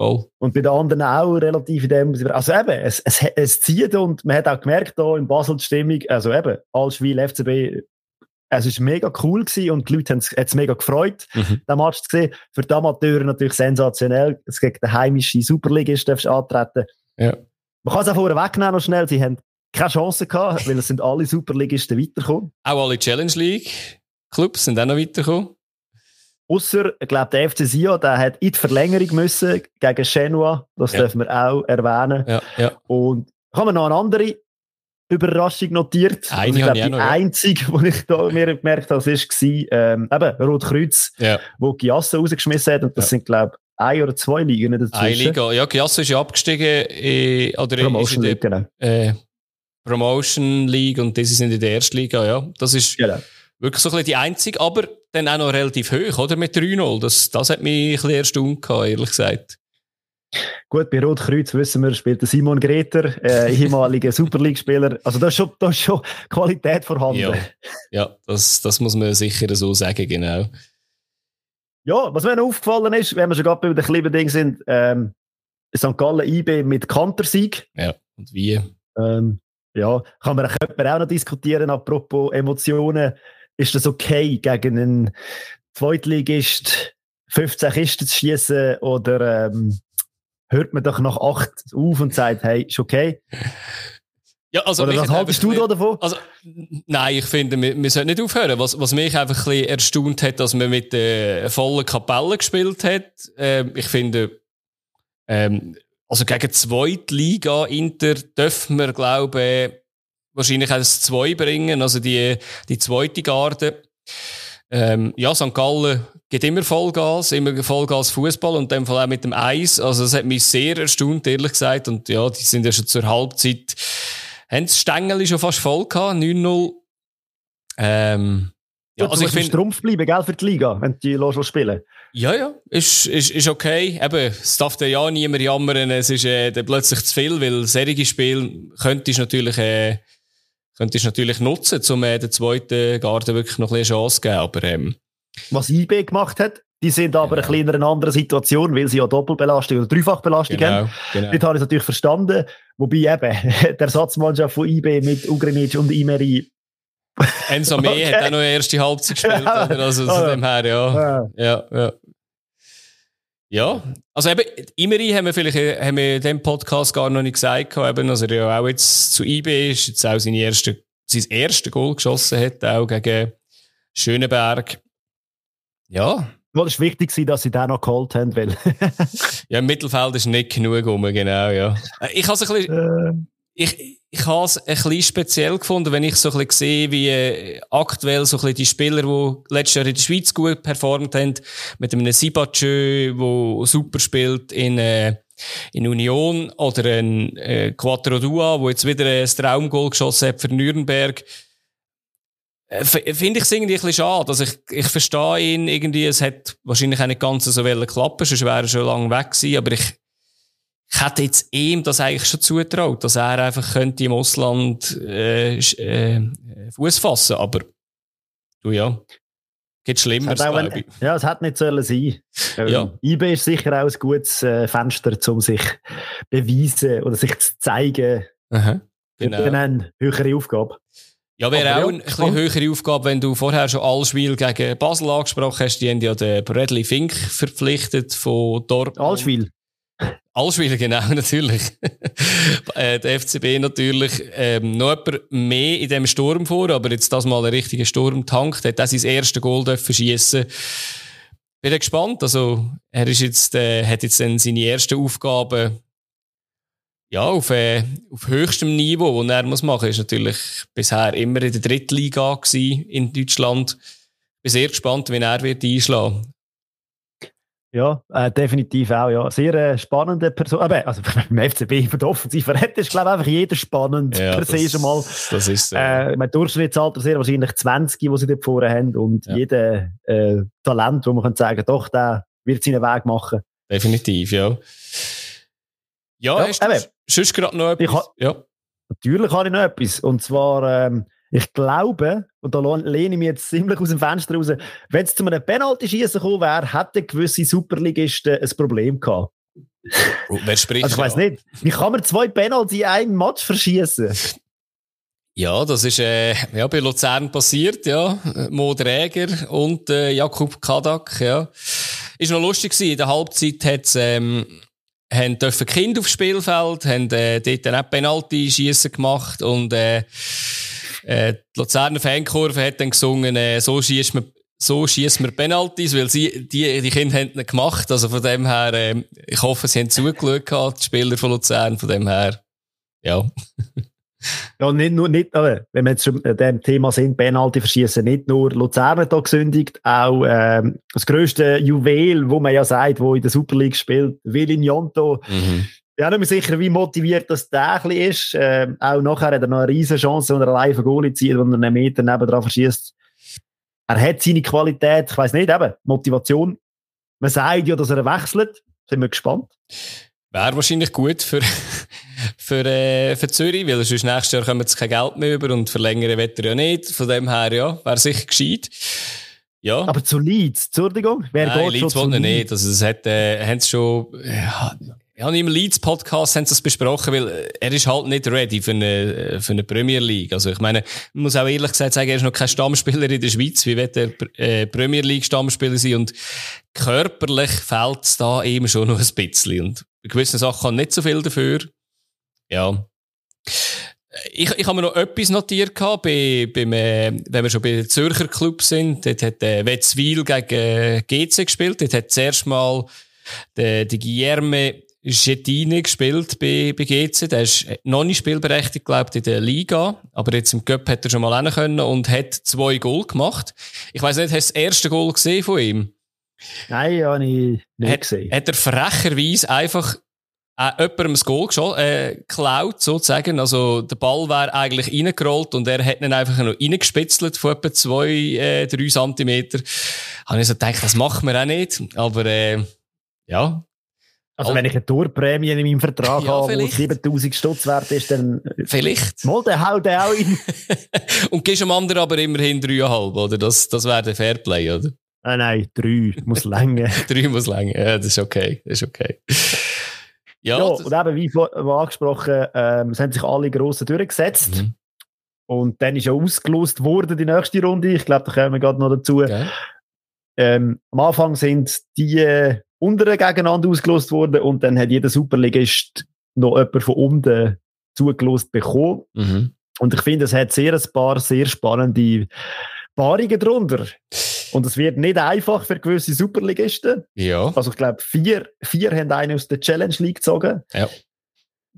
Voll. Und bei den anderen auch relativ in dem, also eben, es, es, es zieht und man hat auch gemerkt, da in Basel die Stimmung, also eben, Allschwil, FCB, es war mega cool gewesen und die Leute haben es mega gefreut, mhm. den Match zu sehen. Für die Amateure natürlich sensationell. Es gegen den heimischen Superligist darfst antreten. Ja. Man kann es auch vorher wegnehmen noch schnell. Sie haben keine Chance gehabt, weil es sind alle Superligisten weitergekommen. Auch alle Challenge League Clubs sind auch noch weitergekommen. Ausser, ich glaube, der FC Sion, der hat in die Verlängerung müssen gegen Genua. Das ja. dürfen wir auch erwähnen. Ja, ja. Und haben wir noch eine andere Überraschung notiert. Eine also ich glaube, die noch, einzige, die ich da mir gemerkt habe, war, ähm, eben, Rotkreuz, ja. wo Giasse rausgeschmissen hat. Und das ja. sind, glaube ich, ein oder zwei Ligen dazwischen. Eine Liga. Ja, Giasse ist ja abgestiegen, äh, oder Promotion League, genau. Äh, Promotion League und diese sind in der ersten Liga, ja. Das ist genau. wirklich so ein bisschen die einzige, aber dann auch noch relativ hoch, oder? Mit 3-0. Das, das hat mich ein bisschen erstaunt ehrlich gesagt. Gut, bei Rotkreuz wissen wir, spielt der Simon Greter, äh, ehemaliger Super League-Spieler. Also da ist, schon, da ist schon Qualität vorhanden. Ja, ja das, das muss man sicher so sagen, genau. Ja, was mir noch aufgefallen ist, wenn wir schon gerade bei den kleinen Dingen sind, ähm, St. Gallen IB mit Kantersieg. Ja, und wie? Ähm, ja, kann man auch noch diskutieren, apropos Emotionen. Ist das okay, gegen einen Zweitligist 15 Kisten zu schießen oder ähm, hört man doch nach acht auf und sagt, hey, ist okay. Ja, also Oder was haltest du da davon? Also, nein, ich finde, wir, wir sollten nicht aufhören. Was, was mich einfach ein bisschen erstaunt hat, dass man mit der äh, vollen Kapelle gespielt hat. Ähm, ich finde, ähm, also gegen Zweitliga Inter dürfen wir, glaube ich, wahrscheinlich das Zwei bringen, also die, die zweite Garde. Ähm, ja, St. Gallen geht immer Vollgas, immer Vollgas Fußball und in dem Fall auch mit dem Eis. Also, das hat mich sehr erstaunt, ehrlich gesagt. Und ja, die sind ja schon zur Halbzeit, haben das Stängel schon fast voll gehabt, 9-0. Ähm, ja, also ich finde. Strumpf bleiben, gell, für die Liga, wenn die los spielen. Ja, ja, ist, ist, ist okay. Eben, es darf dir ja niemand jammern, es ist äh, dann plötzlich zu viel, weil solche Spiele könntest natürlich, äh, könntest natürlich nutzen, um äh, der zweiten Garde wirklich noch ein bisschen Chance zu geben. Aber, ähm, Was IB gemacht hat, die sind aber genau. ein bisschen in einer anderen Situation, weil sie ja Doppelbelastung oder Dreifachbelastung genau, haben. Genau. Das habe ich natürlich verstanden. Wobei eben, der Ersatzmannschaft von IB mit Ugrinic und Imeri Enzo Mee okay. hat auch noch eine erste Halbzeit gespielt, oder? Also zu dem her, ja. Ja, ja. Ja, also eben, Imeri haben wir vielleicht haben wir in diesem Podcast gar noch nicht gesagt, eben, also er ja auch jetzt zu IB ist, jetzt auch seine erste, sein erstes Goal geschossen hat, auch gegen Schöneberg. Ja. Weil es wichtig war, dass sie den noch geholt haben, weil. ja, im Mittelfeld ist nicht genug rum, genau, ja. Ich habe es ein bisschen, äh. ich, ich habe es ein bisschen speziell gefunden, wenn ich so ein bisschen sehe, wie äh, aktuell so ein bisschen die Spieler, die letztes Jahr in der Schweiz gut performt haben, mit einem Sibachö, der super spielt in, äh, in Union, oder ein äh, Quattro Dua, der jetzt wieder ein Traumgoal geschossen hat für Nürnberg. Äh, finde ich es irgendwie ein bisschen schade. Also ich, ich verstehe ihn irgendwie, es hat wahrscheinlich auch nicht ganz so klappen, sonst wäre er schon lange weg gewesen, aber ich, ich hätte jetzt ihm das eigentlich schon zutraut, dass er einfach könnte im Ausland äh, äh, Fuß fassen, aber du ja, geht schlimmer. Ein, ja, es hätte nicht sollen sein. Ähm, ja. IB ist sicher auch ein gutes äh, Fenster, um sich zu beweisen oder sich zu zeigen. Aha, genau. Dann eine höhere Aufgabe. Ja, wäre auch ja, eine bisschen höhere Aufgabe, wenn du vorher schon Allschwil gegen Basel angesprochen hast. Die haben ja den Bradley Fink verpflichtet von Dortmund. Allschwil? Allschwil, genau, natürlich. äh, der FCB natürlich ähm, noch jemand mehr in dem Sturm vor, aber jetzt das mal einen richtigen Sturm tankt, hat er sein erstes Goal dürfen schiessen. Bin gespannt. Also, er ist jetzt, äh, hat jetzt dann seine ersten Aufgaben ja, auf, äh, auf höchstem Niveau, was er muss machen, ist natürlich bisher immer in der Drittliga gewesen in Deutschland. Ich bin sehr gespannt, wie er wird einschlagen. Ja, äh, definitiv auch, ja. Sehr äh, spannende Person. Aber, also, beim FCB von der Offensive ist, glaube ich, einfach jeder spannend Ja, per se das- schon mal. Das ist so. Äh, mein Durchschnittsalter sehr wahrscheinlich 20, die sie dort vorne haben. Und Ja. jeder äh, Talent, wo man kann sagen, doch, der wird seinen Weg machen. Definitiv, ja. Ja, Ja, eben. Sonst gerade noch etwas? ha- ja. Natürlich habe ich noch etwas. Und zwar, ähm, ich glaube, und da lehne ich mich jetzt ziemlich aus dem Fenster raus, wenn es zu einem Penalty-Schießen gekommen wäre, hätten gewisse Superligisten ein Problem gehabt. Oh, Wer spricht? Also ich weiß nicht, wie kann man zwei Penalty in einem Match verschießen? Ja, das ist äh, ja, bei Luzern passiert, ja. Mo Dräger und äh, Jakub Kadak, ja. Ist noch lustig gewesen. In der Halbzeit hat's, ähm, haben dürfen Kinder aufs Spielfeld, haben äh, dort dann auch Penalty-Schiessen gemacht und äh, äh, die Luzerner Fankurve hat dann gesungen, äh, so schießt man so schießt man Penalties, weil sie, die, die Kinder haben nicht gemacht. Also von dem her, ähm, ich hoffe, sie haben zugeschaut, die Spieler von Luzern. Von dem her, ja. Ja, nicht nur, nicht, wenn wir jetzt schon dem Thema sind, Penalty verschießen, nicht nur Luzern hat da gesündigt, auch ähm, das grösste Juwel, wo man ja sagt, wo in der Super League spielt, Vilinjonto. Mhm. Ich bin auch nicht mehr sicher, wie motiviert das der ist. Ähm, auch nachher hat er noch eine riesen Chance, wenn er allein einen Goalie zieht, wenn er einen Meter nebendran verschießt. Er hat seine Qualität, ich weiß nicht, eben, Motivation. Man sagt ja, dass er wechselt. Sind wir gespannt. Wäre wahrscheinlich gut für, für, äh, für Zürich, weil sonst nächstes Jahr kommen sie kein Geld mehr über und verlängern wird er ja nicht. Von dem her, ja, wäre sicher gescheit. Ja. Aber zu Leeds, Entschuldigung, wer Nein, geht Leeds schon zu Leeds? nicht. Also, es hat, äh, haben sie schon, ja, ja, im Leeds-Podcast haben sie das besprochen, weil äh, er ist halt nicht ready für eine, für eine Premier League. Also, ich meine, man muss auch ehrlich gesagt sagen, er ist noch kein Stammspieler in der Schweiz. Wie wird er äh, Premier League Stammspieler sein? Und körperlich fehlt es da eben schon noch ein bisschen. Und bei gewissen Sachen kann nicht so viel dafür. Ja. Ich, ich habe mir noch etwas notiert gehabt, bei, beim, äh, wenn wir schon bei den Zürcher Club sind. Dort hat äh, Wetzwil gegen äh, GC gespielt. Dort hat zuerst mal der, der Guillerme Schettini gespielt bei, bei GC. Der ist noch nicht spielberechtigt, glaubt in der Liga. Aber jetzt im Cup hat er schon mal hin können und hat zwei Goal gemacht. Ich weiß nicht, hast du das erste Goal gesehen von ihm? Nein, habe ich nicht Hat, gesehen. hat er frecherweise einfach äh, jemandem das Goal äh, geklaut, sozusagen. Also, der Ball wäre eigentlich reingerollt und er hat ihn einfach noch reingespitzelt von etwa zwei, äh, drei Zentimeter. Habe ich so gedacht, das machen wir auch nicht. Aber, äh, ja. Also, wenn ich eine Torprämie in meinem Vertrag Ja, habe, die vielleicht. 7000 Stutz wert ist, dann, Vielleicht. mal, dann haut der auch in. und gibst dem anderen aber immerhin dreieinhalb, oder? Das, das wäre der Fairplay, oder? Ah, nein, drei, muss länger. Drei muss länger. Ja, das ist okay. Das ist okay. Ja, Ja, und eben, wie vor- angesprochen, ähm, es haben sich alle Grossen durchgesetzt. Mhm. Und dann ist ja ausgelost worden, die nächste Runde. Ich glaube, da kommen wir gerade noch dazu. Gell? Ähm, am Anfang sind die äh, unteren gegeneinander ausgelost worden und dann hat jeder Superligist noch jemand von unten zugelost bekommen. Mhm. Und ich finde, es hat sehr ein paar sehr spannende Paarungen drunter. Und es wird nicht einfach für gewisse Superligisten. Ja. Also ich glaube, vier, vier haben einen aus der Challenge League gezogen. Ja.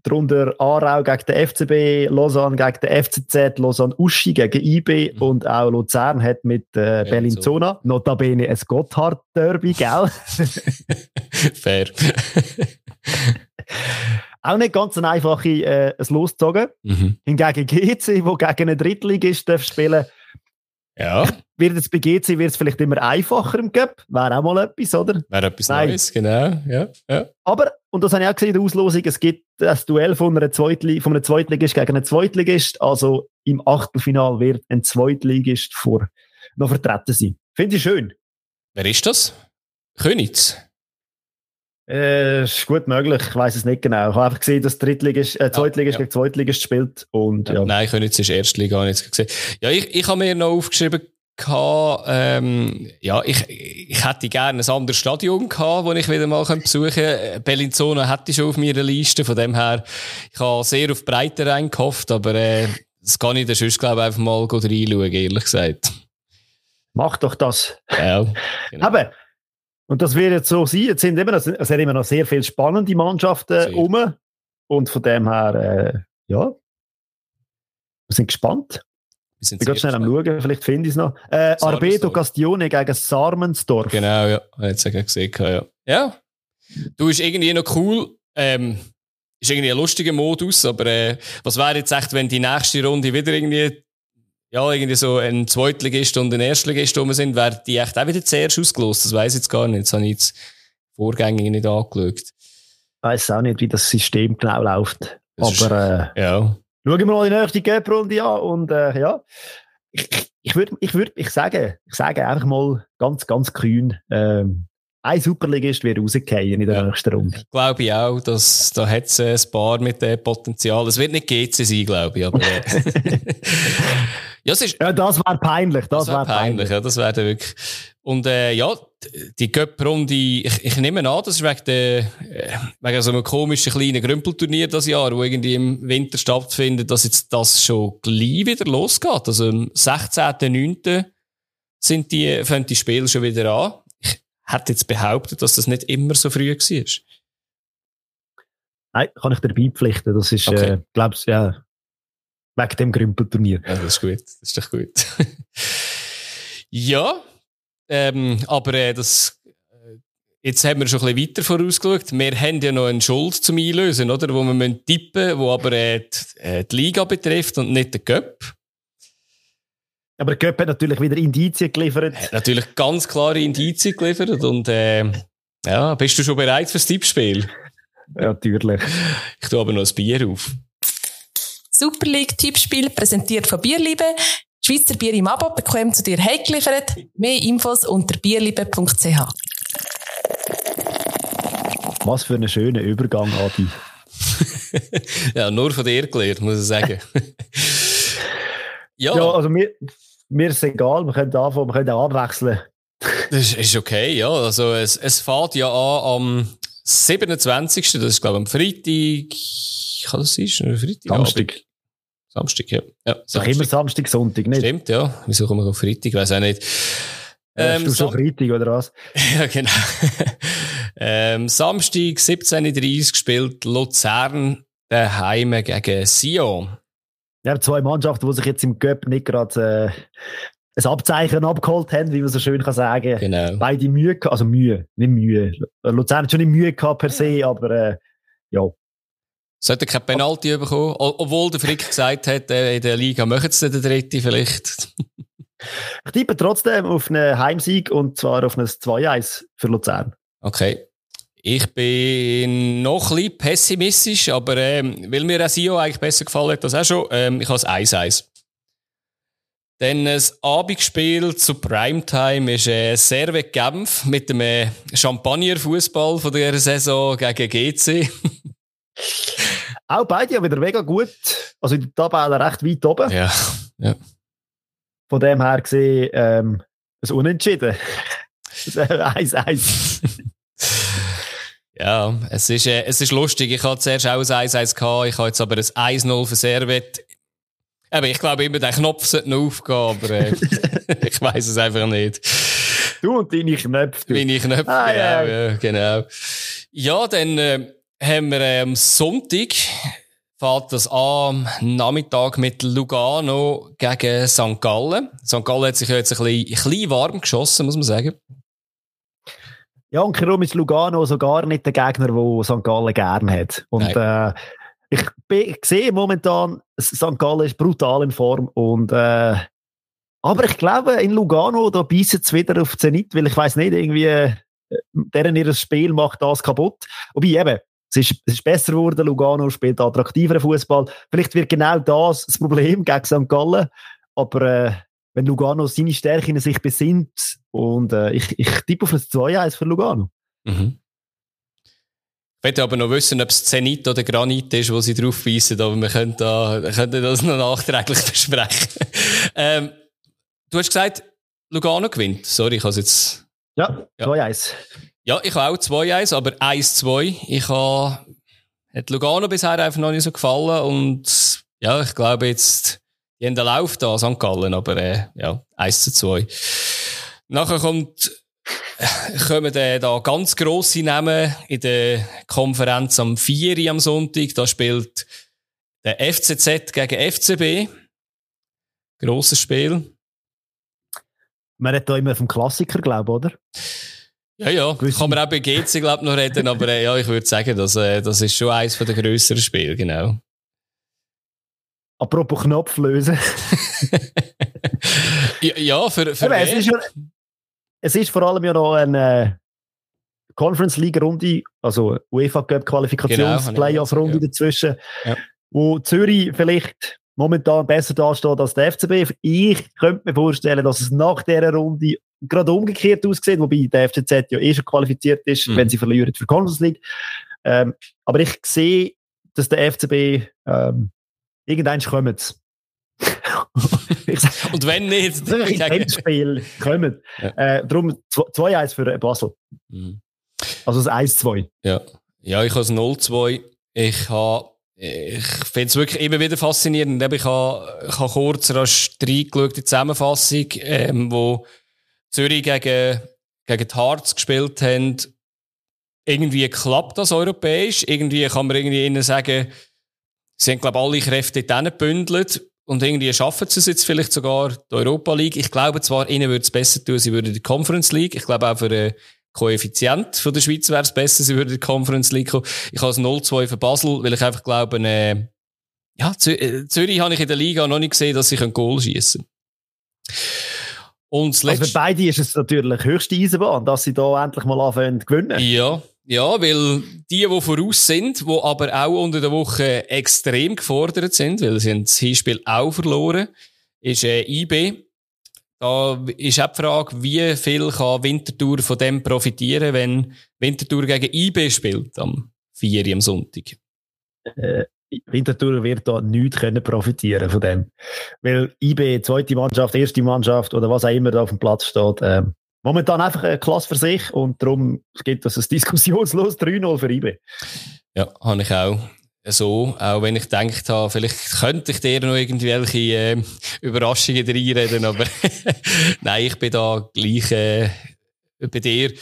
Darunter Aarau gegen den FCB, Lausanne gegen den FCZ, Lausanne Uschi gegen IB Mhm. und auch Luzern hat mit äh, Bellinzona, notabene ein Gotthard-Derby, gell? Fair. auch nicht ganz eine einfache äh, ein losgezogen. mhm. Hingegen GC, wo gegen einen Drittligist darf spielen Ja, wird es bei GC wird es vielleicht immer einfacher im Cup. Wäre auch mal etwas, oder? wäre etwas Nein. Neues, genau. Ja, ja. Aber, und das habe ich auch gesehen in der Auslosung, es gibt das Duell von, einer Zweitli von einem Zweitligist gegen einen Zweitligist. Also im Achtelfinal wird ein Zweitligist vor, noch vertreten sein. Finde ich schön. Wer ist das? Königs. Äh, ist gut möglich, ich weiß es nicht genau. Ich habe einfach gesehen, dass Drittligist, äh, Zweitligist ja. gegen Zweitligist spielt. Und, ja. Nein, Königs ist Erstliga, habe ich jetzt gesehen. Ja, ich, ich habe mir noch aufgeschrieben, gehabt, ähm, ja, ich, ich hätte gerne ein anderes Stadion gehabt, wo ich wieder mal besuchen könnte. Bellinzona hätte ich schon auf meiner Liste, von dem her, ich habe sehr auf Breite reingehofft, aber äh, das kann ich dann sonst, glaube ich, einfach mal reinschauen, ehrlich gesagt. Mach doch das. Ja, genau. Aber, und das wird jetzt so sein, jetzt sind immer noch, es sind immer noch sehr viele spannende Mannschaften rum. Und von dem her, äh, ja, wir sind gespannt. Wir sind ich bin schnell am Schauen, vielleicht finde ich es noch. Äh, Arbedo Castione gegen Sarmensdorf. Genau, ja. Jetzt gesehen, ja. Ja. Du bist irgendwie noch cool. Ähm, ist irgendwie ein lustiger Modus, aber äh, was wäre jetzt echt, wenn die nächste Runde wieder irgendwie ja, irgendwie so ein Zweitligist und ein Erstligist rum sind, wäre die echt auch wieder zuerst ausgelost. Das weiß ich jetzt gar nicht. Das habe ich jetzt vorgängig nicht angeschaut. Ich weiß auch nicht, wie das System genau läuft. Das aber äh, ja. schauen wir mal die nächste Gap-Runde an und äh, ja. Ich, ich würde, ich würde, ich sage, ich sage einfach mal ganz, ganz kühn, ähm, ein Superligist wird rausgehen in der ja. nächsten Runde. Glaube ich auch, dass da hat es ein paar mit dem Potenzial. Es wird nicht GC sein, glaube ich, aber äh. ja, es ist, ja, das wäre peinlich. Das, das wäre wär peinlich. peinlich. Ja, das wäre wirklich. Und äh, ja, die Cup-Runde, ich, ich nehme an, das ist wegen, der, äh, wegen so einem komischen kleinen Grümpelturnier das Jahr, wo irgendwie im Winter stattfindet, dass jetzt das schon gleich wieder losgeht. Also am 16.09. sind die, fängt die Spiele schon wieder an hat jetzt behauptet, dass das nicht immer so früh war. Nein, kann ich dir beipflichten. Das ist, okay. äh, glaubst ja, wegen dem Grümpelturnier. Ja, das ist gut. Das ist doch gut. ja, ähm, aber äh, das, äh, jetzt haben wir schon ein bisschen weiter vorausgeschaut. Wir haben ja noch eine Schuld zum Einlösen, oder? Wo wir tippen müssen, wo aber äh, die, äh, die Liga betrifft und nicht den Cup. Aber Göpp hat natürlich wieder Indizien geliefert. Hat natürlich ganz klare Indizien geliefert. Und äh, ja, bist du schon bereit fürs Tippspiel? Ja, natürlich. Ich tue aber noch ein Bier auf. Super League Tippspiel präsentiert von Bierliebe. Schweizer Bier im Abo bekommt zu dir heimgeliefert. Mehr Infos unter bierliebe.ch. Was für ein schöner Übergang, Adi. ja, nur von dir gelernt, muss ich sagen. ja. ja, also mir, mir ist egal, wir können anfangen, wir können auch abwechseln. Das ist okay, ja. Also es, es fährt ja an am 27. Das ist, glaube ich, am Freitag. Kann das sein? Freitag? Samstag. Samstag, ja. ja Samstag. Doch immer Samstag, Sonntag, nicht? Stimmt, ja. Wieso kommen wir auf Freitag? Weiß auch nicht. Ähm, du schon Freitag, oder was? ja, genau. ähm, Samstag, 17.30 Uhr gespielt, Luzern daheim gegen Sion. Ja, zwei Mannschaften, die sich jetzt im Göpp nicht gerade äh, ein Abzeichen abgeholt haben, wie man so schön kann sagen. Genau. Beide Mühe, also Mühe, nicht Mühe. Luzern hat schon nicht Mühe gehabt per se, aber äh, ja. Sollte kein Penalty Ab bekommen, obwohl der Frick gesagt hat, äh, in der Liga möchten sie den dritten vielleicht. ich tippe trotzdem auf einen Heimsieg und zwar auf ein 2-1 für Luzern. Okay. Ich bin noch ein bisschen pessimistisch, aber ähm, weil mir SEO eigentlich besser gefallen hat, das auch schon. Ähm, ich habe es 1-1. Dann das Abendspiel zu Primetime ist äh, Servet Genf mit dem äh, Champagner-Fußball von der Saison gegen GC. auch beide ja wieder mega gut. Also in der Tabelle recht weit oben. Ja. ja. Von dem her gesehen, ähm, ein Unentschieden. 1-1. Ja, es ist, äh, es ist lustig. Ich hatte zuerst auch ein 1-1 gehabt. Ich habe jetzt aber ein 1-0 für Servet. Aber ich glaube immer, der Knopf sollte noch aufgehen, aber äh, ich weiß es einfach nicht. Du und deine Knöpfe. Meine Knöpfe, ah, genau, ja. ja. genau. Ja, dann äh, haben wir äh, am Sonntag fährt das an, am Nachmittag mit Lugano gegen St. Gallen. St. Gallen hat sich jetzt ein bisschen, ein bisschen warm geschossen, muss man sagen. Ja, und Kirum ist Lugano so gar nicht der Gegner, den St. Gallen gerne hat. Und äh, ich, ich sehe momentan, St. Gallen ist brutal in Form und äh, aber ich glaube, in Lugano, da beißt es wieder auf Zenit, weil ich weiß nicht, irgendwie, äh, deren ihr Spiel macht das kaputt. Wobei eben, es ist, es ist besser geworden, Lugano spielt attraktiveren Fußball. Vielleicht wird genau das das Problem gegen St. Gallen, aber äh, wenn Lugano seine Stärken sich besinnt und äh, ich, ich tippe auf ein 2-1 für Lugano. Mhm. Ich möchte aber noch wissen, ob es Zenit oder Granit ist, wo sie drauf weisen, aber wir können, da, können das noch nachträglich besprechen. ähm, du hast gesagt, Lugano gewinnt. Sorry, ich habe jetzt... Ja, 2-1. Ja, ich habe auch 2-1, aber 1-2. Ich habe... Hat Lugano bisher einfach noch nicht so gefallen und ja, ich glaube jetzt die haben den Lauf da, St. Gallen, aber äh, ja, 1 zu 2. Nachher kommt kommen da ganz grosse Namen in der Konferenz am 4. am Sonntag. Da spielt der FCZ gegen FCB. Grosses Spiel. Man hat da immer vom Klassiker, glaube ich, oder? Ja, ja. Gewisse. Kann man auch bei GC, glaube noch reden, aber äh, ja, ich würde sagen, das, äh, das ist schon eines der grösseren Spiele, genau. Apropos Knopf lösen. ja, für, für es, ist ja, es ist vor allem ja noch eine äh, Conference League Runde, also UEFA Cup Qualifikations genau, Playoff Runde ja. dazwischen, ja. wo Zürich vielleicht momentan besser dasteht als der FCB. Ich könnte mir vorstellen, dass es nach dieser Runde gerade umgekehrt aussieht, wobei der FCZ ja eh schon qualifiziert ist, mhm. wenn sie verlieren für Conference League. Ähm, aber ich sehe, dass der FCB ähm, irgendwann kommt. Und wenn nicht, dann ein Spiel kommen. Ja. Äh, darum 2-1 für Basel. Mhm. Also das 1-2. Ja. ja, ich habe das 0-2. Ich habe ich finde es wirklich immer wieder faszinierend. Ich habe, ich habe kurz rasch reingeschaut, die Zusammenfassung, ähm, wo Zürich gegen, gegen die Harz gespielt haben. Irgendwie klappt das europäisch. Irgendwie kann man irgendwie ihnen sagen, sie haben, glaube ich, alle Kräfte dort gebündelt. Und irgendwie schaffen sie es jetzt vielleicht sogar, die Europa League. Ich glaube zwar, ihnen würde es besser tun, sie würden die Conference League. Ich glaube auch für den Koeffizient von der Schweiz wäre es besser, sie würden die Conference League kommen. Ich habe es 0-2 für Basel, weil ich einfach glaube, äh, ja, äh, Zürich habe ich in der Liga noch nicht gesehen, dass sie ein Goal schießen und also für beide ist es natürlich höchste Eisenbahn, dass sie da endlich mal anfangen zu gewinnen. Ja, ja, weil die, die voraus sind, die aber auch unter der Woche extrem gefordert sind, weil sie das Hinspiel auch verloren, ist äh, IB. Da ist auch die Frage, wie viel kann Winterthur von dem profitieren, wenn Winterthur gegen IB spielt am 4. am Sonntag? Äh, Winterthur wird da nichts können profitieren von dem. Weil IB, zweite Mannschaft, erste Mannschaft oder was auch immer da auf dem Platz steht, äh, momentan einfach eine Klasse für sich und darum gibt es ein diskussionslos 3-0 für IB. Ja, habe ich auch so, auch wenn ich gedacht habe, vielleicht könnte ich dir noch irgendwelche äh, Überraschungen reinreden, aber nein, ich bin da gleich äh, bei dir.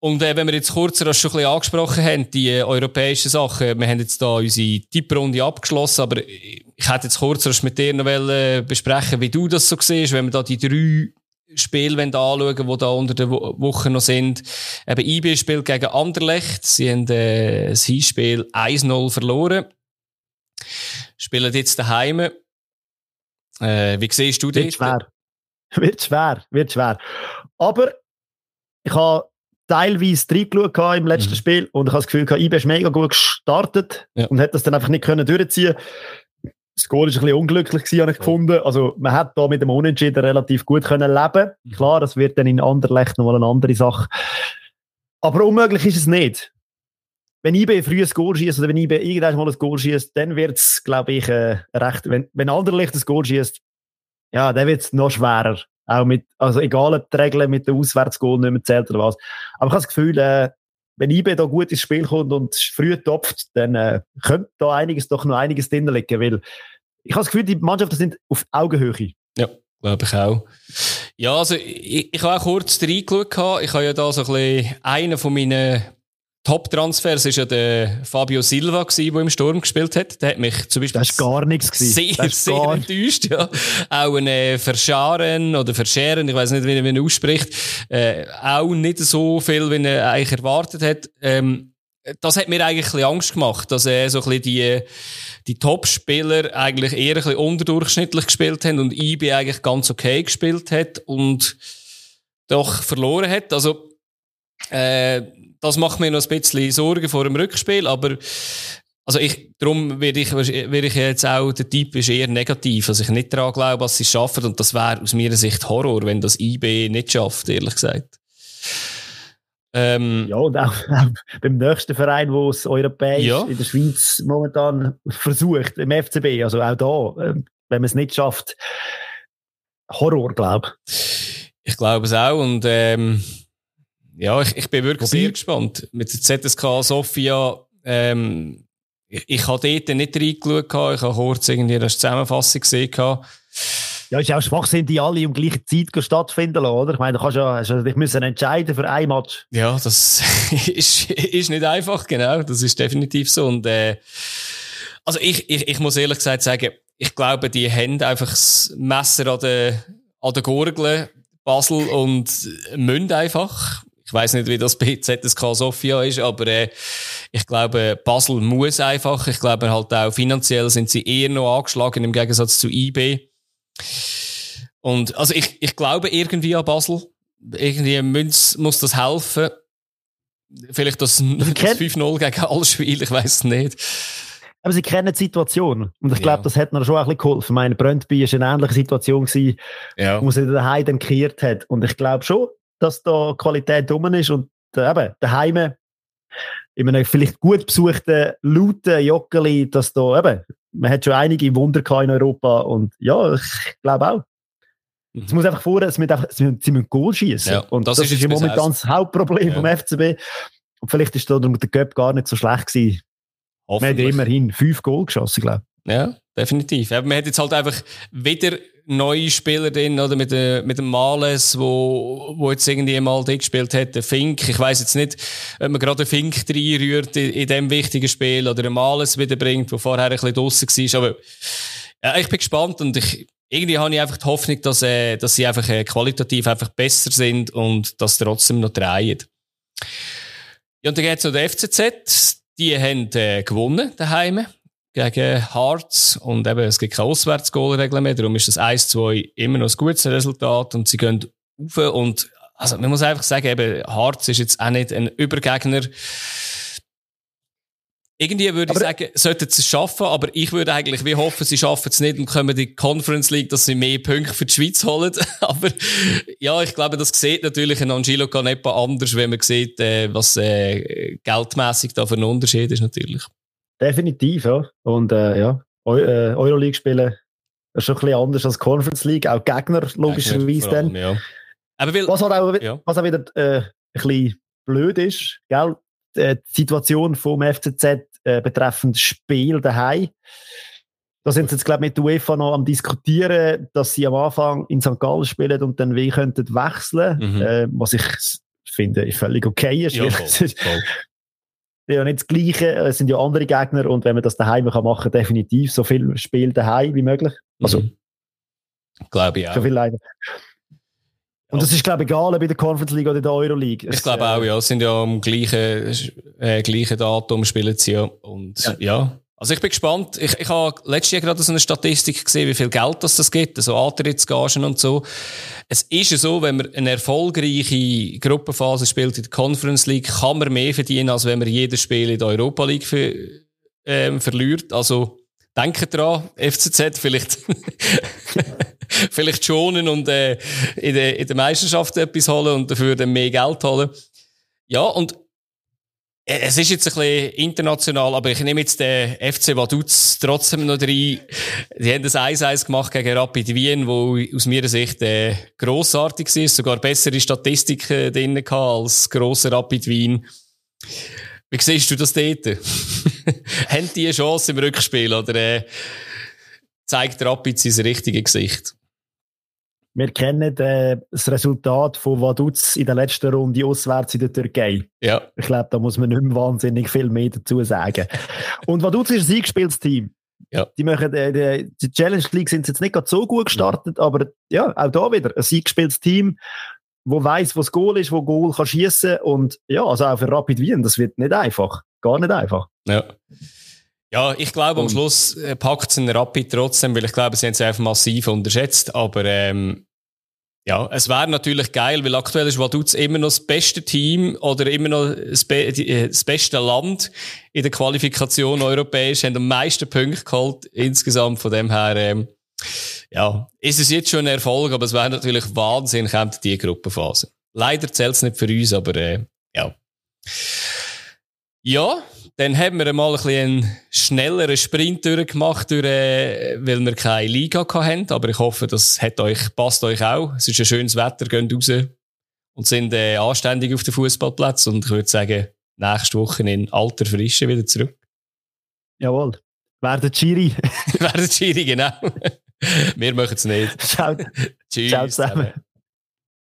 Und äh, wenn wir jetzt kurz das schon ein bisschen angesprochen haben, die äh, europäischen Sachen, wir haben jetzt da unsere Tipprunde abgeschlossen, aber ich hätte jetzt kurz mit dir noch wollen, besprechen, wie du das so siehst, wenn wir da die drei Spiele anschauen die da unter der Woche noch sind. Eben IB spielt gegen Anderlecht. Sie haben äh, das Hinspiel 1-0 verloren. Spielen jetzt daheim. Äh, wie siehst du das? Wird schwer. Wird schwer. Wird schwer. Aber ich habe teilweise reingeschaut im letzten mhm. Spiel und ich habe das Gefühl, IB ist mega gut gestartet ja. und hat das dann einfach nicht können durchziehen das Goal ist ein bisschen unglücklich gewesen, habe ich gefunden. Also, man hat da mit dem Unentschieden relativ gut können leben. Mhm. Klar, das wird dann in Anderlecht nochmal eine andere Sache. Aber unmöglich ist es nicht. Wenn IB früh ein Goal schießt oder wenn IB irgendwann mal ein Goal schießt, dann wird es, glaube ich, äh, recht. Wenn, wenn Anderlecht ein Goal schießt, ja, dann wird es noch schwerer. Auch mit, also egal ob die Regeln mit dem Auswärtsgoal nicht mehr zählt oder was. Aber ich habe das Gefühl, äh, wenn IB da gut ins Spiel kommt und früh topft, dann äh, könnte da einiges, doch noch einiges drin liegen, weil ich habe das Gefühl, die Mannschaften sind auf Augenhöhe. Ja, glaube ich auch. Ja, also ich, ich habe auch kurz reingeschaut. Ich habe ja da so ein bisschen einen von meinen Top-Transfers ist ja der Fabio Silva gewesen, der im Sturm gespielt hat. Der hat mich zum Beispiel. Das ist gar nichts gewesen. Sehr, sehr gar... enttäuscht, ja. Auch ein äh, Verscharen oder Verscheren, ich weiß nicht, wie man ihn ausspricht, äh, auch nicht so viel, wie er eigentlich erwartet hat. Ähm, das hat mir eigentlich ein bisschen Angst gemacht, dass er so ein bisschen die, die Top-Spieler eigentlich eher ein bisschen unterdurchschnittlich gespielt haben und IB eigentlich ganz okay gespielt hat und doch verloren hat. Also, äh, das macht mir noch ein bisschen Sorgen vor dem Rückspiel, aber also ich, darum werde ich, werde ich jetzt auch, der Typ ist eher negativ. Also ich nicht daran glaube, dass sie es schaffen und das wäre aus meiner Sicht Horror, wenn das IB nicht schafft, ehrlich gesagt. Ähm, ja, und auch, auch beim nächsten Verein, wo es europäisch ja. in der Schweiz momentan versucht, im FCB, also auch da, ähm, wenn man es nicht schafft, Horror, glaube ich. Ich glaube es auch und ähm, ja, ich, ich bin wirklich Wobei? sehr gespannt. Mit der ZSK Sofia, ähm, ich, ich habe dort nicht reingeschaut, ich habe kurz irgendwie eine Zusammenfassung gesehen. Ja, ist ja auch Schwachsinn, die alle um gleiche Zeit stattfinden lassen, oder? Ich meine, du kannst ja, ja dich müssen entscheiden für ein Match. Ja, das ist, ist nicht einfach, genau. Das ist definitiv so. Und, äh, also ich, ich, ich muss ehrlich gesagt sagen, ich glaube, die haben einfach das Messer an der, an der Gurgel, Basel und Münd einfach. Ich weiß nicht, wie das bei ZSK Sofia ist, aber äh, ich glaube, Basel muss einfach. Ich glaube halt auch finanziell sind sie eher noch angeschlagen im Gegensatz zu IB. Und also ich, ich glaube irgendwie an Basel. Irgendwie muss, muss das helfen. Vielleicht das, das 5-0 gegen alles Spiel, ich weiß es nicht. Aber sie kennen die Situation. Und ich glaube, ja. das hat mir schon ein bisschen geholfen. Meine Brøndby war eine ähnliche Situation, gewesen, ja. wo sie daheim dann gekehrt hat. Und ich glaube schon, dass da Qualität drum ist und äh, eben daheim in einem vielleicht gut besuchten, lauten Joggeli, dass da eben, man hat schon einige Wunder in Europa und ja, ich glaube auch. Mhm. Es muss einfach vor, es müssen, einfach, sie müssen Goal schießen. Ja, und das, das ist, im Moment das Hauptproblem ja. vom FCB. Und vielleicht ist da der Göpp gar nicht so schlecht gewesen. Man hat immerhin fünf Goal geschossen, glaube ich. Ja, definitiv. Aber man hat jetzt halt einfach wieder neue Spieler drin, oder mit, der, mit dem Males, wo, wo jetzt irgendwie mal dick gespielt hat, der Fink. Ich weiß jetzt nicht, ob man gerade den Fink reinrührt in, in dem wichtigen Spiel oder den Males wiederbringt, der vorher ein bisschen draussen war. Aber ja, ich bin gespannt und ich, irgendwie habe ich einfach die Hoffnung, dass, äh, dass sie einfach äh, qualitativ einfach besser sind und das trotzdem noch drehen. Ja, und dann geht's noch der FCZ. Die haben äh, gewonnen daheim gegen Hearts und eben, es gibt kein Auswärtsgoalregel mehr, darum ist das 1-2 immer noch ein gutes Resultat und sie gehen rauf und also man muss einfach sagen, eben, Hearts ist jetzt auch nicht ein Übergegner. Irgendwie würde aber ich sagen, sollten sie es schaffen, aber ich würde eigentlich wie hoffen, sie schaffen es nicht und kommen in die Conference League, dass sie mehr Punkte für die Schweiz holen. aber ja, ich glaube, das sieht natürlich ein Angelo Canepa anders, wenn man sieht, äh, was äh, geldmäßig da für ein Unterschied ist natürlich. Definitiv, ja. Und äh, ja, Eu äh, Euroleague spielen ist schon ein bisschen anders als Conference League, auch Gegner logischerweise dann. Ja. Aber will, was, halt auch, ja. was auch wieder äh, ein bisschen blöd ist, gell? Äh, die Situation vom FCZ äh, betreffend Spiel daheim. Da sind sie jetzt, glaube ich, mit der UEFA noch am diskutieren, dass sie am Anfang in St. Gallen spielen und dann wie könnten wechseln, mhm. äh, was ich finde völlig okay ist. Ja, voll, voll ja nicht das Gleiche, es sind ja andere Gegner und wenn man das daheim kann machen, definitiv so viel Spiel daheim wie möglich. Also, mhm. glaube ich auch. So viel leider. Und das ist, glaube ich, egal bei der Conference League oder der Euroleague. Ich glaube auch, ja. Es sind ja am gleichen, äh, gleichen Datum spielen sie ja. Und ja. ja. Also ich bin gespannt. Ich, ich habe letztes Jahr gerade so eine Statistik gesehen, wie viel Geld das, das gibt, also Antrittsgagen und so. Es ist ja so, wenn man eine erfolgreiche Gruppenphase spielt in der Conference League, kann man mehr verdienen, als wenn man jedes Spiel in der Europa League für, ähm, verliert. Also denkt dran, FCZ vielleicht, vielleicht schonen und äh, in, der, in der Meisterschaft etwas holen und dafür dann mehr Geld holen. Ja, und es ist jetzt ein bisschen international, aber ich nehme jetzt den FC Vaduz trotzdem noch rein. Die haben das 1-1 gemacht gegen Rapid Wien, wo aus meiner Sicht äh, grossartig ist, sogar bessere Statistiken drin als grosser Rapid Wien. Wie siehst du das dort? haben die eine Chance im Rückspiel oder äh, zeigt Rapid sein richtiges Gesicht? Wir kennen äh, das Resultat von Vaduz in der letzten Runde auswärts in der Türkei. Ja. Ich glaube, da muss man nicht mehr wahnsinnig viel mehr dazu sagen. Und Vaduz ist ein eingespieltes Team. Ja. Die, machen, äh, die, Challenge League sind jetzt nicht gerade so gut gestartet, ja. aber ja, auch da wieder ein eingespieltes Team, wo weiß, was Goal ist, wo Goal kann schießen und ja, also auch für Rapid Wien, das wird nicht einfach, gar nicht einfach. Ja. Ja, ich glaube, am Schluss äh, packt es in Rapid trotzdem, weil ich glaube, sie haben es einfach massiv unterschätzt. Aber ähm, ja, es wäre natürlich geil, weil aktuell ist Vaduz immer noch das beste Team oder immer noch das, be äh, das, beste Land in der Qualifikation europäisch, haben am meisten Punkte geholt insgesamt. Von dem her, ähm, ja, ist es jetzt schon ein Erfolg, aber es wäre natürlich Wahnsinn, kommt die Gruppenphase. Leider zählt es nicht für uns, aber äh, ja. Ja, dann haben wir mal ein bisschen einen schnelleren Sprint durchgemacht, durch, äh, weil wir keine Liga hatten. Aber ich hoffe, das hat euch, passt euch auch. Es ist ein schönes Wetter, geht raus und sind äh, anständig auf dem Fußballplatz. Und ich würde sagen, nächste Woche in alter Frische wieder zurück. Jawohl. Werden Chiri. Werden Chiri, genau. Wir machen es nicht. Ciao. Tschüss. Ciao zusammen.